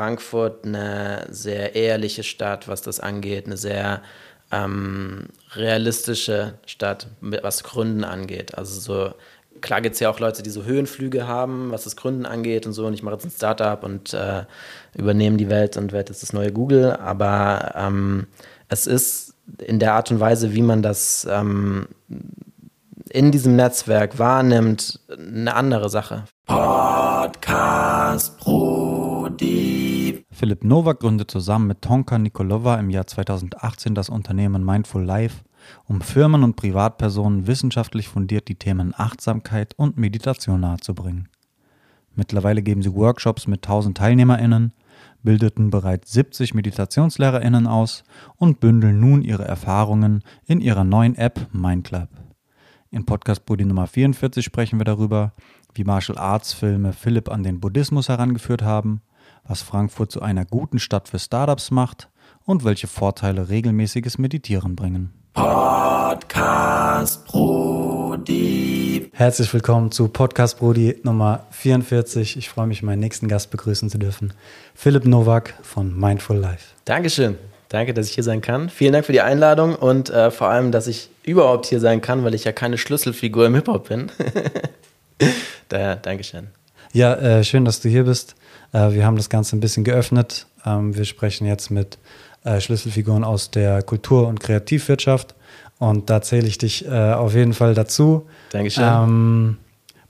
Frankfurt eine sehr ehrliche Stadt, was das angeht, eine sehr ähm, realistische Stadt, was Gründen angeht. Also so, klar gibt es ja auch Leute, die so Höhenflüge haben, was das Gründen angeht und so. Und ich mache jetzt ein Startup und äh, übernehme die Welt und werde jetzt das neue Google. Aber ähm, es ist in der Art und Weise, wie man das ähm, in diesem Netzwerk wahrnimmt, eine andere Sache. Podcast Brody. Philipp Nowak gründet zusammen mit Tonka Nikolova im Jahr 2018 das Unternehmen Mindful Life, um Firmen und Privatpersonen wissenschaftlich fundiert die Themen Achtsamkeit und Meditation nahezubringen. Mittlerweile geben sie Workshops mit 1000 TeilnehmerInnen, bildeten bereits 70 MeditationslehrerInnen aus und bündeln nun ihre Erfahrungen in ihrer neuen App MindClub. In Podcast Buddy Nummer 44 sprechen wir darüber, wie Martial Arts Filme Philipp an den Buddhismus herangeführt haben, was Frankfurt zu einer guten Stadt für Startups macht und welche Vorteile regelmäßiges Meditieren bringen. Podcast Brody. Herzlich willkommen zu Podcast Brody Nummer 44. Ich freue mich, meinen nächsten Gast begrüßen zu dürfen. Philipp Nowak von Mindful Life. Dankeschön. Danke, dass ich hier sein kann. Vielen Dank für die Einladung und äh, vor allem, dass ich überhaupt hier sein kann, weil ich ja keine Schlüsselfigur im Hip-Hop bin. Daher, Dankeschön. Ja, äh, schön, dass du hier bist. Äh, wir haben das Ganze ein bisschen geöffnet. Ähm, wir sprechen jetzt mit äh, Schlüsselfiguren aus der Kultur- und Kreativwirtschaft und da zähle ich dich äh, auf jeden Fall dazu. Dankeschön. Ähm,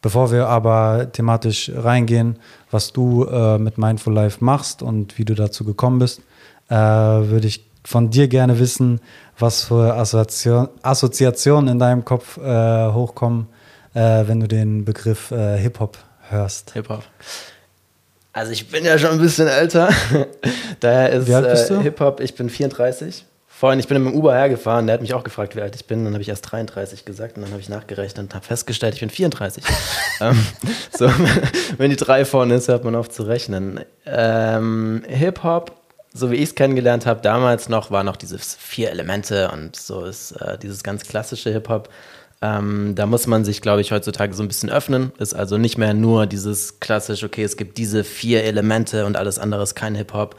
bevor wir aber thematisch reingehen, was du äh, mit Mindful Life machst und wie du dazu gekommen bist, äh, würde ich von dir gerne wissen, was für Assoziation, Assoziationen in deinem Kopf äh, hochkommen, äh, wenn du den Begriff äh, Hip-Hop hörst. Hip-Hop. Also ich bin ja schon ein bisschen älter. Daher ist äh, Hip-Hop, ich bin 34. Vorhin, ich bin mit dem Uber hergefahren, der hat mich auch gefragt, wie alt ich bin. Dann habe ich erst 33 gesagt und dann habe ich nachgerechnet und habe festgestellt, ich bin 34. ähm, so, wenn die drei vorne ist, hört man auf zu rechnen. Ähm, Hip-Hop so wie ich es kennengelernt habe, damals noch, war noch diese vier Elemente und so ist äh, dieses ganz klassische Hip-Hop. Ähm, da muss man sich, glaube ich, heutzutage so ein bisschen öffnen. Ist also nicht mehr nur dieses klassische, okay, es gibt diese vier Elemente und alles andere ist kein Hip-Hop,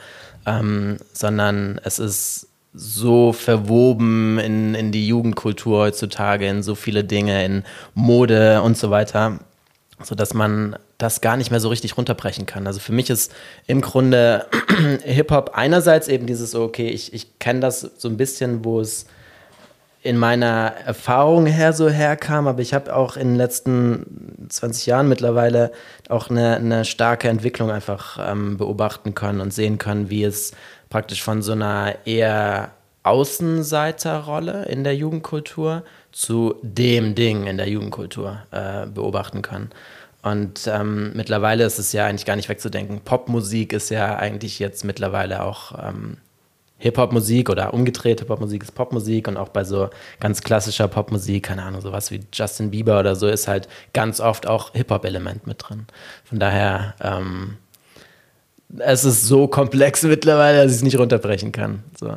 ähm, sondern es ist so verwoben in, in die Jugendkultur heutzutage, in so viele Dinge, in Mode und so weiter, sodass man das gar nicht mehr so richtig runterbrechen kann. Also für mich ist im Grunde Hip-Hop einerseits eben dieses, okay, ich, ich kenne das so ein bisschen, wo es in meiner Erfahrung her so herkam, aber ich habe auch in den letzten 20 Jahren mittlerweile auch eine, eine starke Entwicklung einfach ähm, beobachten können und sehen können, wie es praktisch von so einer eher Außenseiterrolle in der Jugendkultur zu dem Ding in der Jugendkultur äh, beobachten kann. Und ähm, mittlerweile ist es ja eigentlich gar nicht wegzudenken. Popmusik ist ja eigentlich jetzt mittlerweile auch ähm, Hip-Hop-Musik oder umgedreht. Hip-Hop-Musik ist Popmusik und auch bei so ganz klassischer Popmusik, keine Ahnung, sowas wie Justin Bieber oder so, ist halt ganz oft auch Hip-Hop-Element mit drin. Von daher, ähm, es ist so komplex mittlerweile, dass ich es nicht runterbrechen kann. So.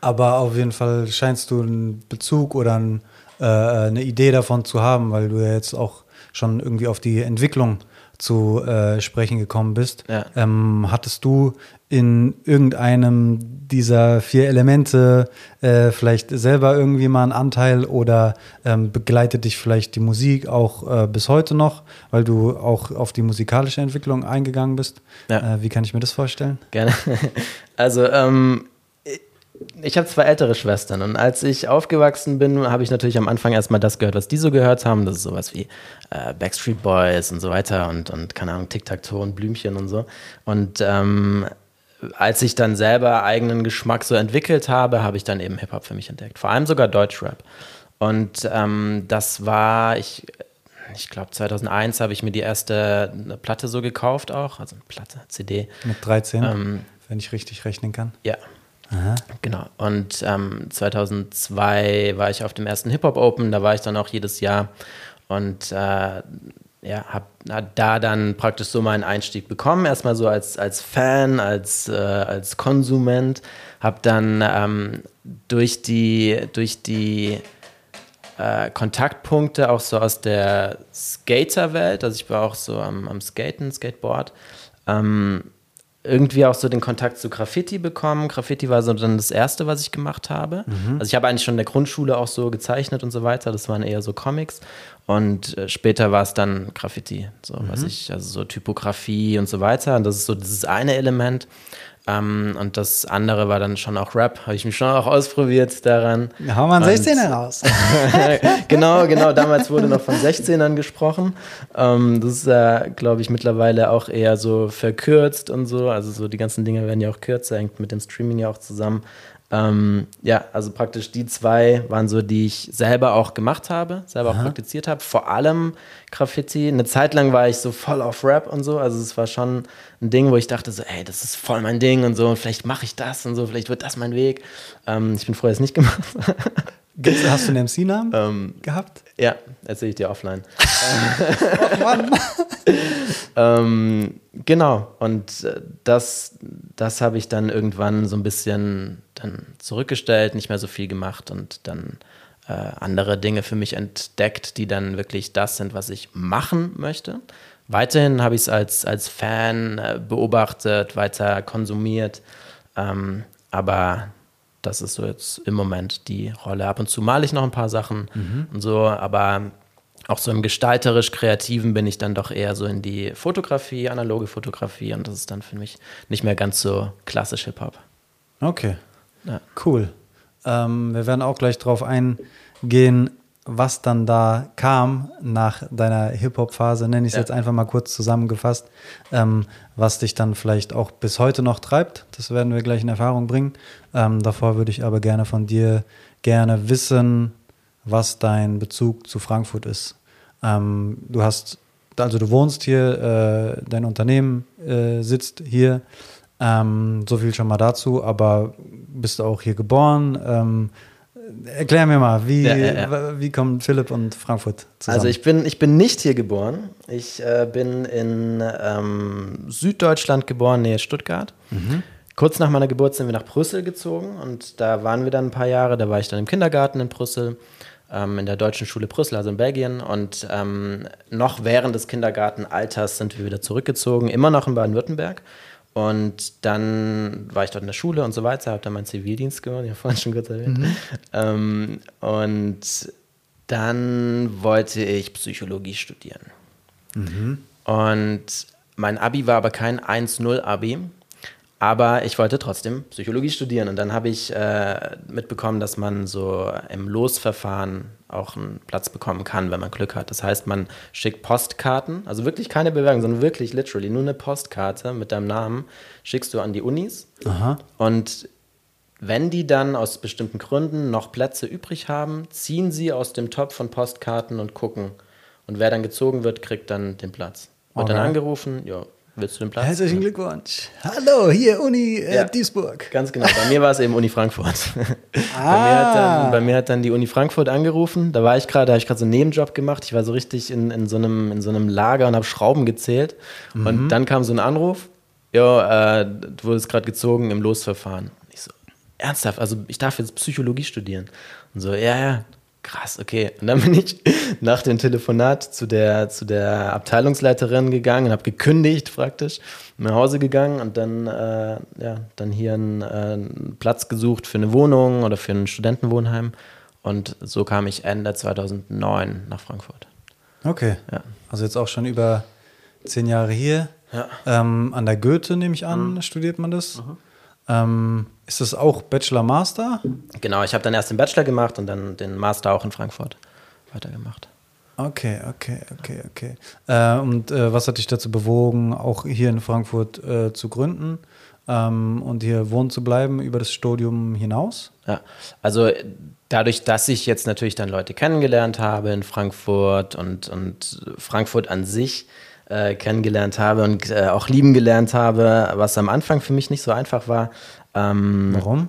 Aber auf jeden Fall scheinst du einen Bezug oder ein, äh, eine Idee davon zu haben, weil du ja jetzt auch schon irgendwie auf die Entwicklung zu äh, sprechen gekommen bist. Ja. Ähm, hattest du in irgendeinem dieser vier Elemente äh, vielleicht selber irgendwie mal einen Anteil oder ähm, begleitet dich vielleicht die Musik auch äh, bis heute noch, weil du auch auf die musikalische Entwicklung eingegangen bist? Ja. Äh, wie kann ich mir das vorstellen? Gerne. Also ähm, ich habe zwei ältere Schwestern und als ich aufgewachsen bin, habe ich natürlich am Anfang erstmal das gehört, was die so gehört haben. Das ist sowas wie äh, Backstreet Boys und so weiter und, und keine Ahnung, Tic-Tac-Toe und Blümchen und so. Und ähm, als ich dann selber eigenen Geschmack so entwickelt habe, habe ich dann eben Hip-Hop für mich entdeckt. Vor allem sogar Deutschrap. Und ähm, das war, ich, ich glaube 2001 habe ich mir die erste Platte so gekauft auch, also eine Platte, CD. Mit 13, ähm, wenn ich richtig rechnen kann. Ja, Aha. Genau. Und ähm, 2002 war ich auf dem ersten Hip-Hop Open, da war ich dann auch jedes Jahr und äh, ja, hab da dann praktisch so meinen Einstieg bekommen. Erstmal so als, als Fan, als, äh, als Konsument. Habe dann ähm, durch die, durch die äh, Kontaktpunkte auch so aus der Skaterwelt, also ich war auch so am, am Skaten, Skateboard, ähm, irgendwie auch so den Kontakt zu Graffiti bekommen. Graffiti war so dann das Erste, was ich gemacht habe. Mhm. Also ich habe eigentlich schon in der Grundschule auch so gezeichnet und so weiter. Das waren eher so Comics. Und äh, später war es dann Graffiti, so mhm. was ich, also so Typografie und so weiter. Und das ist so dieses eine Element. Ähm, und das andere war dann schon auch Rap. Habe ich mich schon auch ausprobiert daran. Ja, hau mal einen 16er raus. genau, genau. Damals wurde noch von 16ern gesprochen. Ähm, das ist ja, glaube ich, mittlerweile auch eher so verkürzt und so. Also so die ganzen Dinge werden ja auch kürzer, hängt mit dem Streaming ja auch zusammen. Ähm, ja, also praktisch die zwei waren so, die ich selber auch gemacht habe, selber Aha. auch praktiziert habe. Vor allem Graffiti. Eine Zeit lang war ich so voll auf Rap und so. Also es war schon ein Ding, wo ich dachte so, ey, das ist voll mein Ding und so. Und vielleicht mache ich das und so. Vielleicht wird das mein Weg. Ähm, ich bin froh, dass es nicht gemacht. Hast du einen MC-Namen ähm, gehabt? Ja, erzähle ich dir offline. oh Mann. ähm, genau, und äh, das, das habe ich dann irgendwann so ein bisschen dann zurückgestellt, nicht mehr so viel gemacht und dann äh, andere Dinge für mich entdeckt, die dann wirklich das sind, was ich machen möchte. Weiterhin habe ich es als, als Fan äh, beobachtet, weiter konsumiert, ähm, aber das ist so jetzt im Moment die Rolle. Ab und zu male ich noch ein paar Sachen mhm. und so, aber auch so im gestalterisch-kreativen bin ich dann doch eher so in die Fotografie, analoge Fotografie und das ist dann für mich nicht mehr ganz so klassisch Hip-Hop. Okay. Ja. Cool. Ähm, wir werden auch gleich drauf eingehen, was dann da kam nach deiner Hip-Hop-Phase, nenne ich es ja. jetzt einfach mal kurz zusammengefasst, ähm, was dich dann vielleicht auch bis heute noch treibt. Das werden wir gleich in Erfahrung bringen. Ähm, davor würde ich aber gerne von dir gerne wissen, was dein Bezug zu Frankfurt ist. Ähm, du hast, also du wohnst hier, äh, dein Unternehmen äh, sitzt hier. Ähm, so viel schon mal dazu, aber bist du auch hier geboren? Erklär mir mal, wie, ja, ja, ja. wie kommen Philipp und Frankfurt zusammen? Also ich bin, ich bin nicht hier geboren. Ich äh, bin in ähm, Süddeutschland geboren, nähe Stuttgart. Mhm. Kurz nach meiner Geburt sind wir nach Brüssel gezogen und da waren wir dann ein paar Jahre. Da war ich dann im Kindergarten in Brüssel, ähm, in der deutschen Schule Brüssel, also in Belgien. Und ähm, noch während des Kindergartenalters sind wir wieder zurückgezogen, immer noch in Baden-Württemberg. Und dann war ich dort in der Schule und so weiter, habe dann meinen Zivildienst gemacht, ich habe vorhin schon kurz erwähnt. Mhm. Ähm, und dann wollte ich Psychologie studieren. Mhm. Und mein Abi war aber kein 1-0-Abi, aber ich wollte trotzdem Psychologie studieren. Und dann habe ich äh, mitbekommen, dass man so im Losverfahren auch einen Platz bekommen kann, wenn man Glück hat. Das heißt, man schickt Postkarten, also wirklich keine Bewerbung, sondern wirklich literally nur eine Postkarte mit deinem Namen, schickst du an die Unis. Aha. Und wenn die dann aus bestimmten Gründen noch Plätze übrig haben, ziehen sie aus dem Topf von Postkarten und gucken. Und wer dann gezogen wird, kriegt dann den Platz. Wird okay. dann angerufen, ja, Willst du den Platz? Herzlichen Glückwunsch. Hallo, hier Uni äh, ja, Duisburg. Ganz genau. Bei mir war es eben Uni Frankfurt. Ah. bei, mir hat dann, bei mir hat dann die Uni Frankfurt angerufen. Da war ich gerade, da habe ich gerade so einen Nebenjob gemacht. Ich war so richtig in, in, so, einem, in so einem Lager und habe Schrauben gezählt. Mhm. Und dann kam so ein Anruf. Ja, äh, du wurdest gerade gezogen im Losverfahren. Ich so, ernsthaft? Also ich darf jetzt Psychologie studieren. Und so, ja, ja, krass, okay. Und dann bin ich nach dem Telefonat zu der, zu der Abteilungsleiterin gegangen und habe gekündigt praktisch, nach Hause gegangen und dann, äh, ja, dann hier einen, äh, einen, Platz gesucht für eine Wohnung oder für ein Studentenwohnheim. Und so kam ich Ende 2009 nach Frankfurt. Okay. Ja. Also jetzt auch schon über zehn Jahre hier. Ja. Ähm, an der Goethe, nehme ich an, mhm. studiert man das. Mhm. Ähm, ist das auch Bachelor-Master? Genau, ich habe dann erst den Bachelor gemacht und dann den Master auch in Frankfurt weitergemacht. Okay, okay, okay, okay. Äh, und äh, was hat dich dazu bewogen, auch hier in Frankfurt äh, zu gründen ähm, und hier wohnen zu bleiben über das Studium hinaus? Ja, also dadurch, dass ich jetzt natürlich dann Leute kennengelernt habe in Frankfurt und, und Frankfurt an sich äh, kennengelernt habe und äh, auch lieben gelernt habe, was am Anfang für mich nicht so einfach war, ähm, Warum?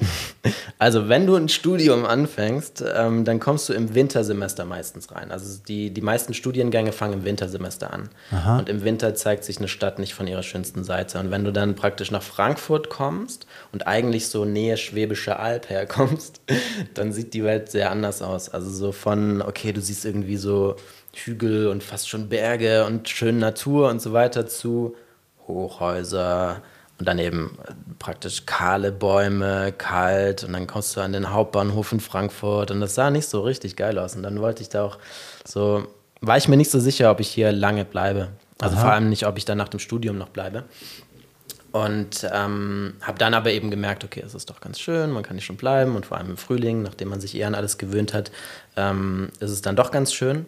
Also, wenn du ein Studium anfängst, ähm, dann kommst du im Wintersemester meistens rein. Also, die, die meisten Studiengänge fangen im Wintersemester an. Aha. Und im Winter zeigt sich eine Stadt nicht von ihrer schönsten Seite. Und wenn du dann praktisch nach Frankfurt kommst und eigentlich so Nähe Schwäbische Alb herkommst, dann sieht die Welt sehr anders aus. Also, so von, okay, du siehst irgendwie so Hügel und fast schon Berge und schöne Natur und so weiter zu Hochhäuser und dann eben praktisch kahle Bäume, kalt und dann kommst du an den Hauptbahnhof in Frankfurt und das sah nicht so richtig geil aus und dann wollte ich da auch so, war ich mir nicht so sicher, ob ich hier lange bleibe. Also Aha. vor allem nicht, ob ich dann nach dem Studium noch bleibe. Und ähm, habe dann aber eben gemerkt, okay, es ist doch ganz schön, man kann hier schon bleiben und vor allem im Frühling, nachdem man sich eher an alles gewöhnt hat, ähm, ist es dann doch ganz schön.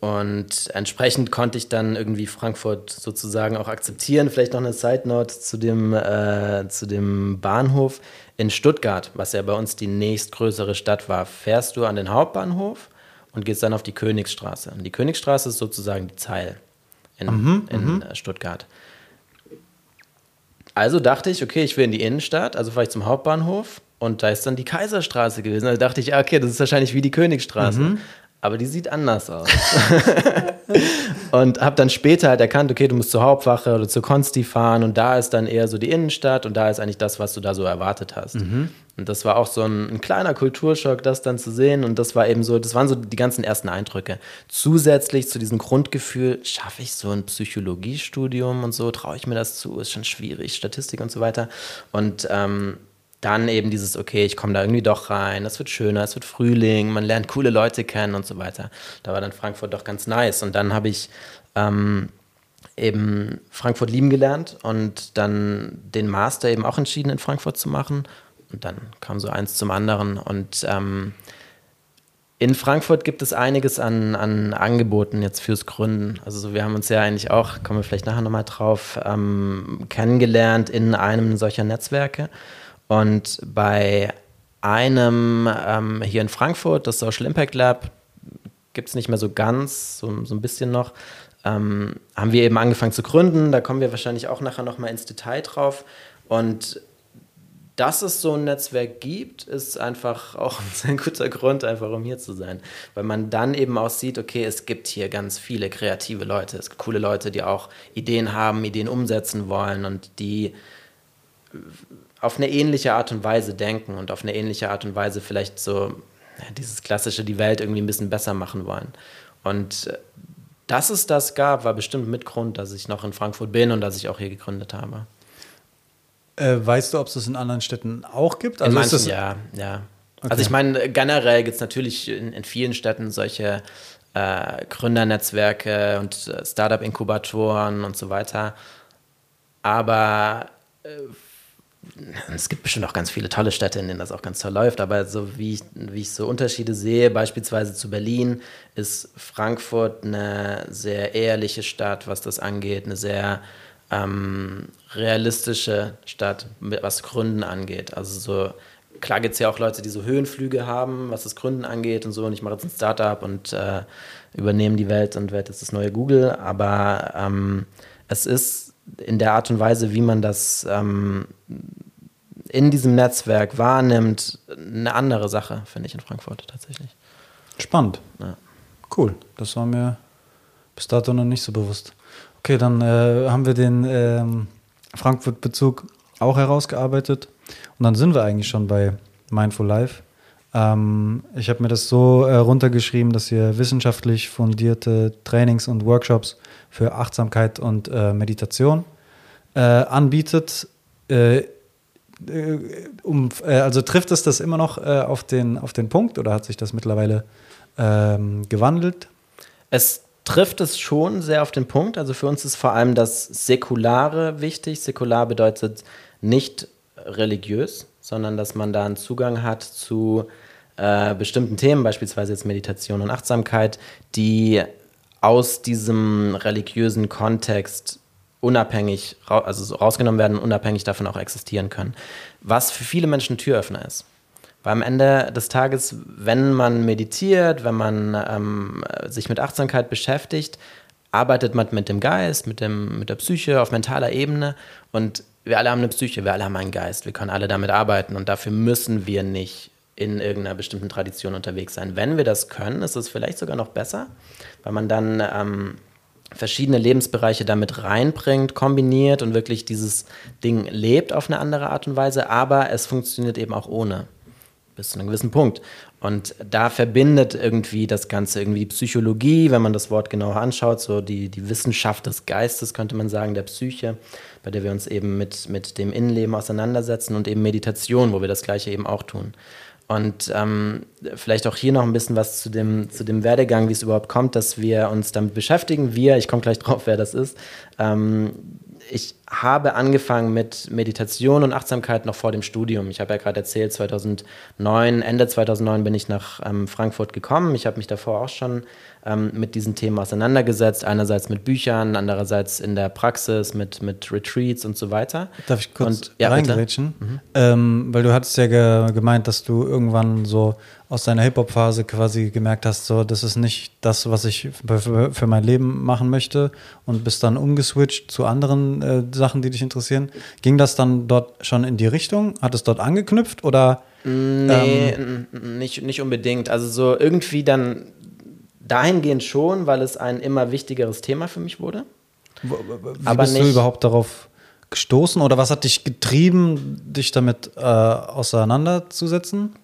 Und entsprechend konnte ich dann irgendwie Frankfurt sozusagen auch akzeptieren. Vielleicht noch eine Side Note zu dem, äh, zu dem Bahnhof in Stuttgart, was ja bei uns die nächstgrößere Stadt war. Fährst du an den Hauptbahnhof und gehst dann auf die Königsstraße. Und die Königsstraße ist sozusagen die Zeil in, mhm, in mhm. Stuttgart. Also dachte ich, okay, ich will in die Innenstadt, also fahre ich zum Hauptbahnhof und da ist dann die Kaiserstraße gewesen. Also dachte ich, okay, das ist wahrscheinlich wie die Königsstraße. Mhm aber die sieht anders aus. und habe dann später halt erkannt, okay, du musst zur Hauptwache oder zur Konsti fahren und da ist dann eher so die Innenstadt und da ist eigentlich das, was du da so erwartet hast. Mhm. Und das war auch so ein, ein, kleiner Kulturschock, das dann zu sehen und das war eben so, das waren so die ganzen ersten Eindrücke. Zusätzlich zu diesem Grundgefühl, schaffe ich so ein Psychologiestudium und so, traue ich mir das zu, ist schon schwierig, Statistik und so weiter. Und ähm, dann eben dieses, okay, ich komme da irgendwie doch rein, es wird schöner, es wird Frühling, man lernt coole Leute kennen und so weiter. Da war dann Frankfurt doch ganz nice. Und dann habe ich ähm, eben Frankfurt lieben gelernt und dann den Master eben auch entschieden, in Frankfurt zu machen. Und dann kam so eins zum anderen. Und ähm, in Frankfurt gibt es einiges an, an Angeboten jetzt fürs Gründen. Also wir haben uns ja eigentlich auch, kommen wir vielleicht nachher nochmal drauf, ähm, kennengelernt in einem solcher Netzwerke. Und bei einem ähm, hier in Frankfurt, das Social Impact Lab, gibt es nicht mehr so ganz, so, so ein bisschen noch, ähm, haben wir eben angefangen zu gründen. Da kommen wir wahrscheinlich auch nachher nochmal ins Detail drauf. Und dass es so ein Netzwerk gibt, ist einfach auch ein guter Grund, einfach um hier zu sein. Weil man dann eben auch sieht, okay, es gibt hier ganz viele kreative Leute, es gibt coole Leute, die auch Ideen haben, Ideen umsetzen wollen und die auf eine ähnliche Art und Weise denken und auf eine ähnliche Art und Weise vielleicht so dieses klassische, die Welt irgendwie ein bisschen besser machen wollen. Und äh, dass es das gab, war bestimmt mit Grund, dass ich noch in Frankfurt bin und dass ich auch hier gegründet habe. Äh, weißt du, ob es das in anderen Städten auch gibt? Also in manchen, ja, ja. Okay. Also ich meine, generell gibt es natürlich in, in, vielen Städten solche äh, Gründernetzwerke und äh, Startup-Inkubatoren und so weiter. Aber äh, es gibt bestimmt auch ganz viele tolle Städte, in denen das auch ganz toll läuft, aber so wie ich, wie ich so Unterschiede sehe, beispielsweise zu Berlin, ist Frankfurt eine sehr ehrliche Stadt, was das angeht, eine sehr ähm, realistische Stadt, was Gründen angeht. Also so, klar gibt es ja auch Leute, die so Höhenflüge haben, was das Gründen angeht und so, und ich mache jetzt ein Startup und äh, übernehme die Welt und werde jetzt das neue Google, aber ähm, es ist in der Art und Weise, wie man das ähm, in diesem Netzwerk wahrnimmt, eine andere Sache, finde ich in Frankfurt tatsächlich. Spannend. Ja. Cool. Das war mir bis dato noch nicht so bewusst. Okay, dann äh, haben wir den ähm, Frankfurt-Bezug auch herausgearbeitet. Und dann sind wir eigentlich schon bei Mindful Life. Ähm, ich habe mir das so äh, runtergeschrieben, dass ihr wissenschaftlich fundierte Trainings und Workshops für Achtsamkeit und äh, Meditation äh, anbietet. Äh, äh, um, äh, also trifft es das immer noch auf, den, auf den Punkt oder hat sich das mittlerweile ähm, gewandelt? Es trifft es schon sehr auf den Punkt. Also für uns ist vor allem das Säkulare wichtig. Säkular bedeutet nicht religiös, sondern dass man da einen Zugang hat zu äh, bestimmten Themen, beispielsweise jetzt Meditation und Achtsamkeit, die aus diesem religiösen Kontext unabhängig, also rausgenommen werden, unabhängig davon auch existieren können. Was für viele Menschen Türöffner ist. Weil am Ende des Tages, wenn man meditiert, wenn man ähm, sich mit Achtsamkeit beschäftigt, arbeitet man mit dem Geist, mit, dem, mit der Psyche auf mentaler Ebene und wir alle haben eine Psyche, wir alle haben einen Geist, wir können alle damit arbeiten und dafür müssen wir nicht in irgendeiner bestimmten Tradition unterwegs sein. Wenn wir das können, ist es vielleicht sogar noch besser, weil man dann ähm, verschiedene Lebensbereiche damit reinbringt, kombiniert und wirklich dieses Ding lebt auf eine andere Art und Weise, aber es funktioniert eben auch ohne bis zu einem gewissen Punkt. Und da verbindet irgendwie das Ganze irgendwie die Psychologie, wenn man das Wort genauer anschaut, so die, die Wissenschaft des Geistes, könnte man sagen, der Psyche, bei der wir uns eben mit, mit dem Innenleben auseinandersetzen und eben Meditation, wo wir das Gleiche eben auch tun. Und ähm, vielleicht auch hier noch ein bisschen was zu dem, zu dem Werdegang, wie es überhaupt kommt, dass wir uns damit beschäftigen. Wir, ich komme gleich drauf, wer das ist, ähm, ich habe angefangen mit Meditation und Achtsamkeit noch vor dem Studium. Ich habe ja gerade erzählt, 2009, Ende 2009 bin ich nach ähm, Frankfurt gekommen. Ich habe mich davor auch schon ähm, mit diesen Themen auseinandergesetzt. Einerseits mit Büchern, andererseits in der Praxis, mit, mit Retreats und so weiter. Darf ich kurz und, ja, reingrätschen? Mhm. Ähm, weil du hattest ja ge gemeint, dass du irgendwann so aus deiner Hip-Hop-Phase quasi gemerkt hast, so, das ist nicht das, was ich für, für, mein Leben machen möchte und bist dann umgeswitcht zu anderen äh, Sachen, die dich interessieren. Ging das dann dort schon in die Richtung? Hat es dort angeknüpft oder? Nee, ähm, nicht, nicht unbedingt. Also so irgendwie dann dahingehend schon, weil es ein immer wichtigeres Thema für mich wurde. Wie Aber bist nicht, du überhaupt darauf gestoßen oder was hat dich getrieben, dich damit äh, auseinanderzusetzen?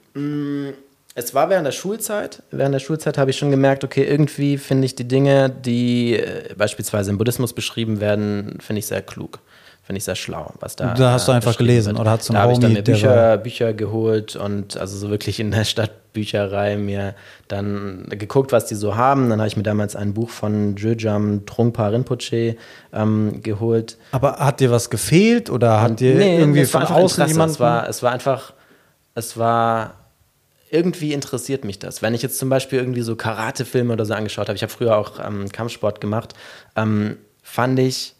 Es war während der Schulzeit. Während der Schulzeit habe ich schon gemerkt, okay, irgendwie finde ich die Dinge, die äh, beispielsweise im Buddhismus beschrieben werden, finde ich sehr klug. Finde ich sehr schlau, was da. Da hast du einfach gelesen wird. oder hast du Da habe ich dann mir Bücher, Bücher geholt und also so wirklich in der Stadtbücherei mir dann geguckt, was die so haben. Dann habe ich mir damals ein Buch von Jojam Trungpa Rinpoche ähm, geholt. Aber hat dir was gefehlt oder hat dir nee, irgendwie von außen jemand? Es war, es war einfach, es war irgendwie interessiert mich das. Wenn ich jetzt zum Beispiel irgendwie so Karate-Filme oder so angeschaut habe, ich habe früher auch ähm, Kampfsport gemacht, ähm, fand ich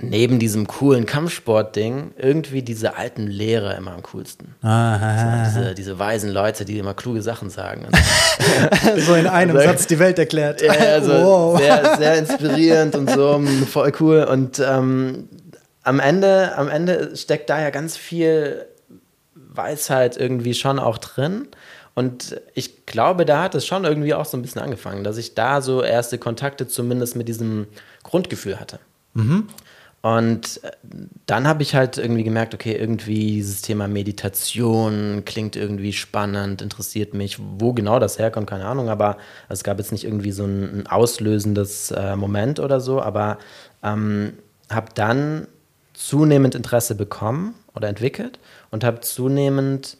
neben diesem coolen Kampfsport-Ding irgendwie diese alten Lehrer immer am coolsten. Ah, so, diese, diese, weisen Leute, die immer kluge Sachen sagen. so in einem also, Satz die Welt erklärt. Ja, also wow. sehr, sehr inspirierend und so, voll cool. Und ähm, am, Ende, am Ende steckt da ja ganz viel Weisheit irgendwie schon auch drin. Und ich glaube, da hat es schon irgendwie auch so ein bisschen angefangen, dass ich da so erste Kontakte zumindest mit diesem Grundgefühl hatte. Mhm. Und äh, dann habe ich halt irgendwie gemerkt, okay, irgendwie dieses Thema Meditation klingt irgendwie spannend, interessiert mich. Wo genau das herkommt, keine Ahnung, aber es gab jetzt nicht irgendwie so ein, ein auslösendes äh, Moment oder so, aber ähm, habe dann zunehmend Interesse bekommen oder entwickelt und habe zunehmend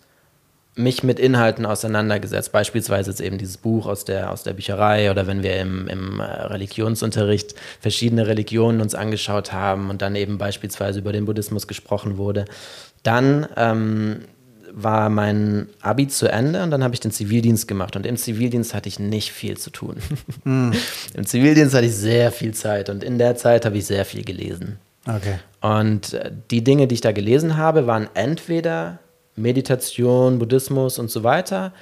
mich mit Inhalten auseinandergesetzt. Beispielsweise jetzt eben dieses Buch aus der, aus der Bücherei oder wenn wir im, im äh, Religionsunterricht verschiedene Religionen uns angeschaut haben und dann eben beispielsweise über den Buddhismus gesprochen wurde. Dann ähm, war mein Abi zu Ende und dann habe ich den Zivildienst gemacht. Und im Zivildienst hatte ich nicht viel zu tun. Mm. Im Zivildienst hatte ich sehr viel Zeit und in der Zeit habe ich sehr viel gelesen. Okay. Und äh, die Dinge, die ich da gelesen habe, waren entweder Meditation, Buddhismus und so weiter,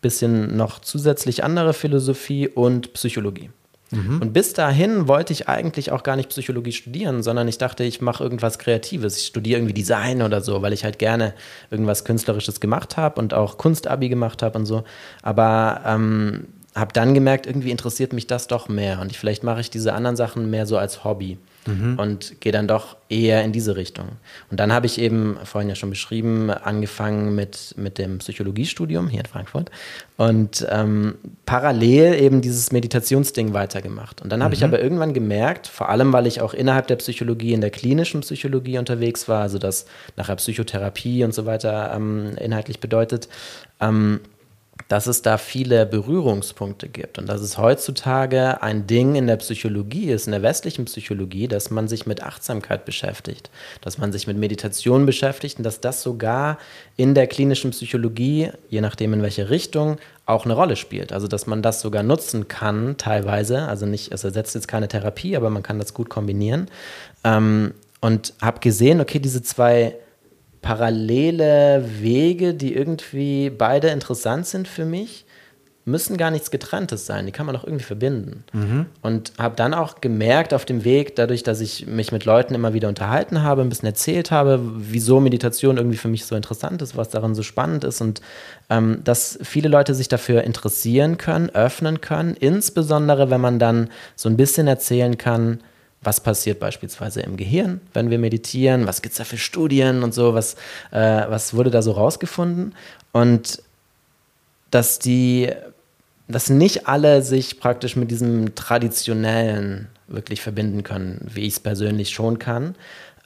bisschen noch zusätzlich andere Philosophie und Psychologie. Mhm. Und bis dahin wollte ich eigentlich auch gar nicht Psychologie studieren, sondern ich dachte, ich mache irgendwas Kreatives. Ich studiere irgendwie Design oder so, weil ich halt gerne irgendwas Künstlerisches gemacht habe und auch Kunstabi gemacht habe und so. Aber ähm, habe dann gemerkt, irgendwie interessiert mich das doch mehr und ich, vielleicht mache ich diese anderen Sachen mehr so als Hobby mhm. und gehe dann doch eher in diese Richtung. Und dann habe ich eben, vorhin ja schon beschrieben, angefangen mit, mit dem Psychologiestudium hier in Frankfurt und ähm, parallel eben dieses Meditationsding weitergemacht. Und dann habe mhm. ich aber irgendwann gemerkt, vor allem weil ich auch innerhalb der Psychologie, in der klinischen Psychologie unterwegs war, also das nachher Psychotherapie und so weiter ähm, inhaltlich bedeutet, ähm, dass es da viele Berührungspunkte gibt und dass es heutzutage ein Ding in der Psychologie ist, in der westlichen Psychologie, dass man sich mit Achtsamkeit beschäftigt, dass man sich mit Meditation beschäftigt und dass das sogar in der klinischen Psychologie, je nachdem in welche Richtung, auch eine Rolle spielt. Also dass man das sogar nutzen kann teilweise, also nicht, es ersetzt jetzt keine Therapie, aber man kann das gut kombinieren. Ähm, und habe gesehen, okay, diese zwei parallele Wege, die irgendwie beide interessant sind für mich, müssen gar nichts getrenntes sein. Die kann man auch irgendwie verbinden. Mhm. Und habe dann auch gemerkt auf dem Weg, dadurch, dass ich mich mit Leuten immer wieder unterhalten habe, ein bisschen erzählt habe, wieso Meditation irgendwie für mich so interessant ist, was daran so spannend ist und ähm, dass viele Leute sich dafür interessieren können, öffnen können, insbesondere wenn man dann so ein bisschen erzählen kann, was passiert beispielsweise im Gehirn, wenn wir meditieren, was gibt es da für Studien und so, was, äh, was wurde da so rausgefunden. Und dass die, dass nicht alle sich praktisch mit diesem traditionellen wirklich verbinden können, wie ich es persönlich schon kann.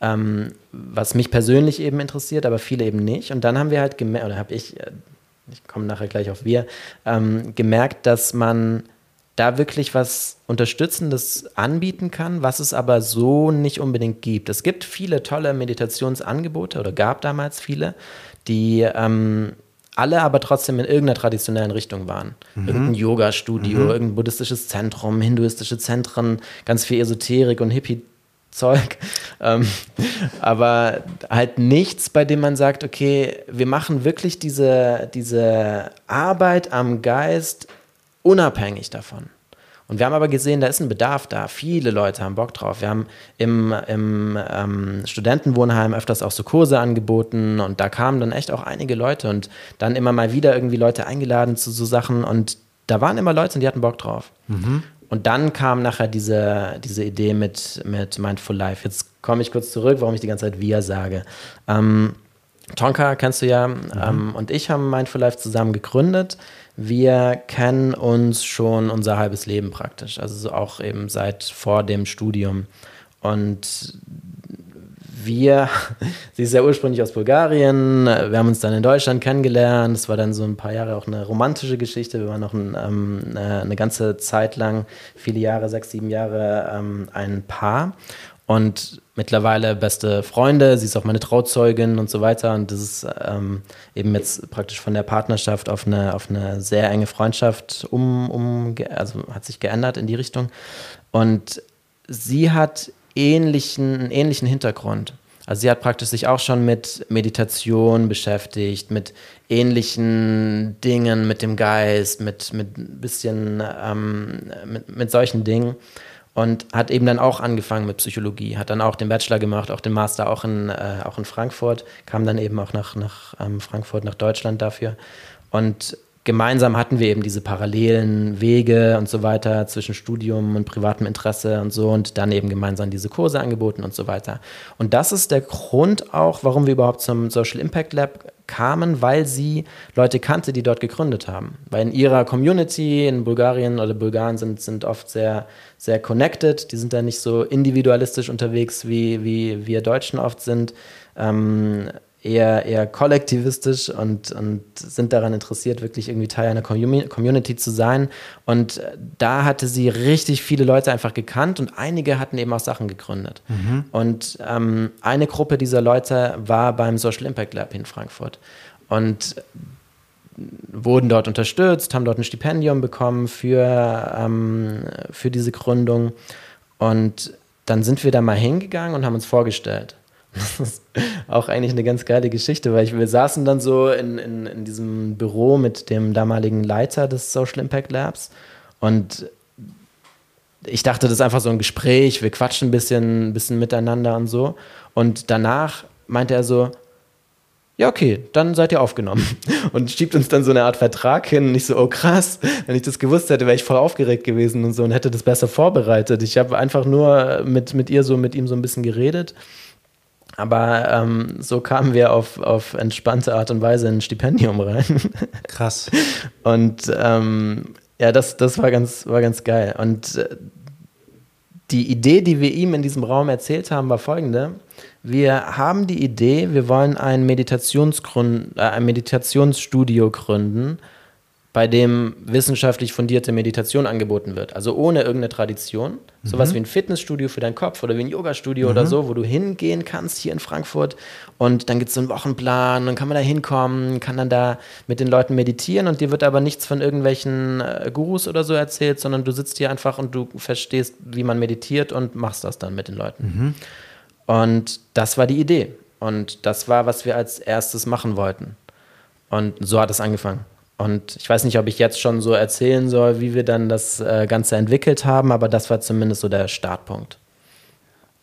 Ähm, was mich persönlich eben interessiert, aber viele eben nicht. Und dann haben wir halt gemerkt, oder habe ich, äh, ich komme nachher gleich auf wir, ähm, gemerkt, dass man da wirklich was Unterstützendes anbieten kann, was es aber so nicht unbedingt gibt. Es gibt viele tolle Meditationsangebote oder gab damals viele, die ähm, alle aber trotzdem in irgendeiner traditionellen Richtung waren. Mhm. Irgendein Yoga-Studio, mhm. irgendein buddhistisches Zentrum, hinduistische Zentren, ganz viel Esoterik und Hippie. Zeug, ähm, aber halt nichts, bei dem man sagt, okay, wir machen wirklich diese, diese Arbeit am Geist unabhängig davon. Und wir haben aber gesehen, da ist ein Bedarf da. Viele Leute haben Bock drauf. Wir haben im, im ähm, Studentenwohnheim öfters auch so Kurse angeboten und da kamen dann echt auch einige Leute und dann immer mal wieder irgendwie Leute eingeladen zu so Sachen und da waren immer Leute und die hatten Bock drauf. Mhm. Und dann kam nachher diese, diese Idee mit, mit Mindful Life. Jetzt komme ich kurz zurück, warum ich die ganze Zeit wir sage. Ähm, Tonka kennst du ja mhm. ähm, und ich haben Mindful Life zusammen gegründet wir kennen uns schon unser halbes Leben praktisch, also auch eben seit vor dem Studium. Und wir, sie ist ja ursprünglich aus Bulgarien, wir haben uns dann in Deutschland kennengelernt, es war dann so ein paar Jahre auch eine romantische Geschichte, wir waren noch ein, ähm, eine ganze Zeit lang, viele Jahre, sechs, sieben Jahre ähm, ein Paar. Und mittlerweile beste Freunde, sie ist auch meine Trauzeugin und so weiter. Und das ist ähm, eben jetzt praktisch von der Partnerschaft auf eine, auf eine sehr enge Freundschaft um, um, also hat sich geändert in die Richtung. Und sie hat ähnlichen, einen ähnlichen Hintergrund. Also sie hat praktisch sich auch schon mit Meditation beschäftigt, mit ähnlichen Dingen, mit dem Geist, mit, mit bisschen, ähm, mit, mit solchen Dingen und hat eben dann auch angefangen mit Psychologie, hat dann auch den Bachelor gemacht, auch den Master auch in, äh, auch in Frankfurt, kam dann eben auch nach, nach ähm, Frankfurt, nach Deutschland dafür. Und gemeinsam hatten wir eben diese parallelen Wege und so weiter zwischen Studium und privatem Interesse und so und dann eben gemeinsam diese Kurse angeboten und so weiter. Und das ist der Grund auch, warum wir überhaupt zum Social Impact Lab kamen, weil sie Leute kannte, die dort gegründet haben. Weil in ihrer Community in Bulgarien oder Bulgaren sind, sind oft sehr, sehr connected, die sind da nicht so individualistisch unterwegs, wie, wie wir Deutschen oft sind. Ähm, eher, eher kollektivistisch und, und sind daran interessiert, wirklich irgendwie Teil einer Community zu sein. Und da hatte sie richtig viele Leute einfach gekannt und einige hatten eben auch Sachen gegründet. Mhm. Und ähm, eine Gruppe dieser Leute war beim Social Impact Lab in Frankfurt und wurden dort unterstützt, haben dort ein Stipendium bekommen für, ähm, für diese Gründung. Und dann sind wir da mal hingegangen und haben uns vorgestellt. Das ist auch eigentlich eine ganz geile Geschichte, weil ich, wir saßen dann so in, in, in diesem Büro mit dem damaligen Leiter des Social Impact Labs und ich dachte, das ist einfach so ein Gespräch, wir quatschen ein bisschen, ein bisschen miteinander und so. Und danach meinte er so, ja, okay, dann seid ihr aufgenommen. Und schiebt uns dann so eine Art Vertrag hin. Und ich so, oh krass, wenn ich das gewusst hätte, wäre ich voll aufgeregt gewesen und so und hätte das besser vorbereitet. Ich habe einfach nur mit, mit ihr so, mit ihm so ein bisschen geredet. Aber ähm, so kamen wir auf, auf entspannte Art und Weise in ein Stipendium rein. Krass. Und ähm, ja, das, das war, ganz, war ganz geil. Und äh, die Idee, die wir ihm in diesem Raum erzählt haben, war folgende. Wir haben die Idee, wir wollen ein, Meditationsgrund, äh, ein Meditationsstudio gründen, bei dem wissenschaftlich fundierte Meditation angeboten wird. Also ohne irgendeine Tradition. Mhm. Sowas wie ein Fitnessstudio für deinen Kopf oder wie ein Yoga-Studio mhm. oder so, wo du hingehen kannst hier in Frankfurt. Und dann gibt es so einen Wochenplan, dann kann man da hinkommen, kann dann da mit den Leuten meditieren und dir wird aber nichts von irgendwelchen äh, Gurus oder so erzählt, sondern du sitzt hier einfach und du verstehst, wie man meditiert und machst das dann mit den Leuten. Mhm. Und das war die Idee. Und das war, was wir als erstes machen wollten. Und so hat es angefangen. Und ich weiß nicht, ob ich jetzt schon so erzählen soll, wie wir dann das äh, Ganze entwickelt haben, aber das war zumindest so der Startpunkt.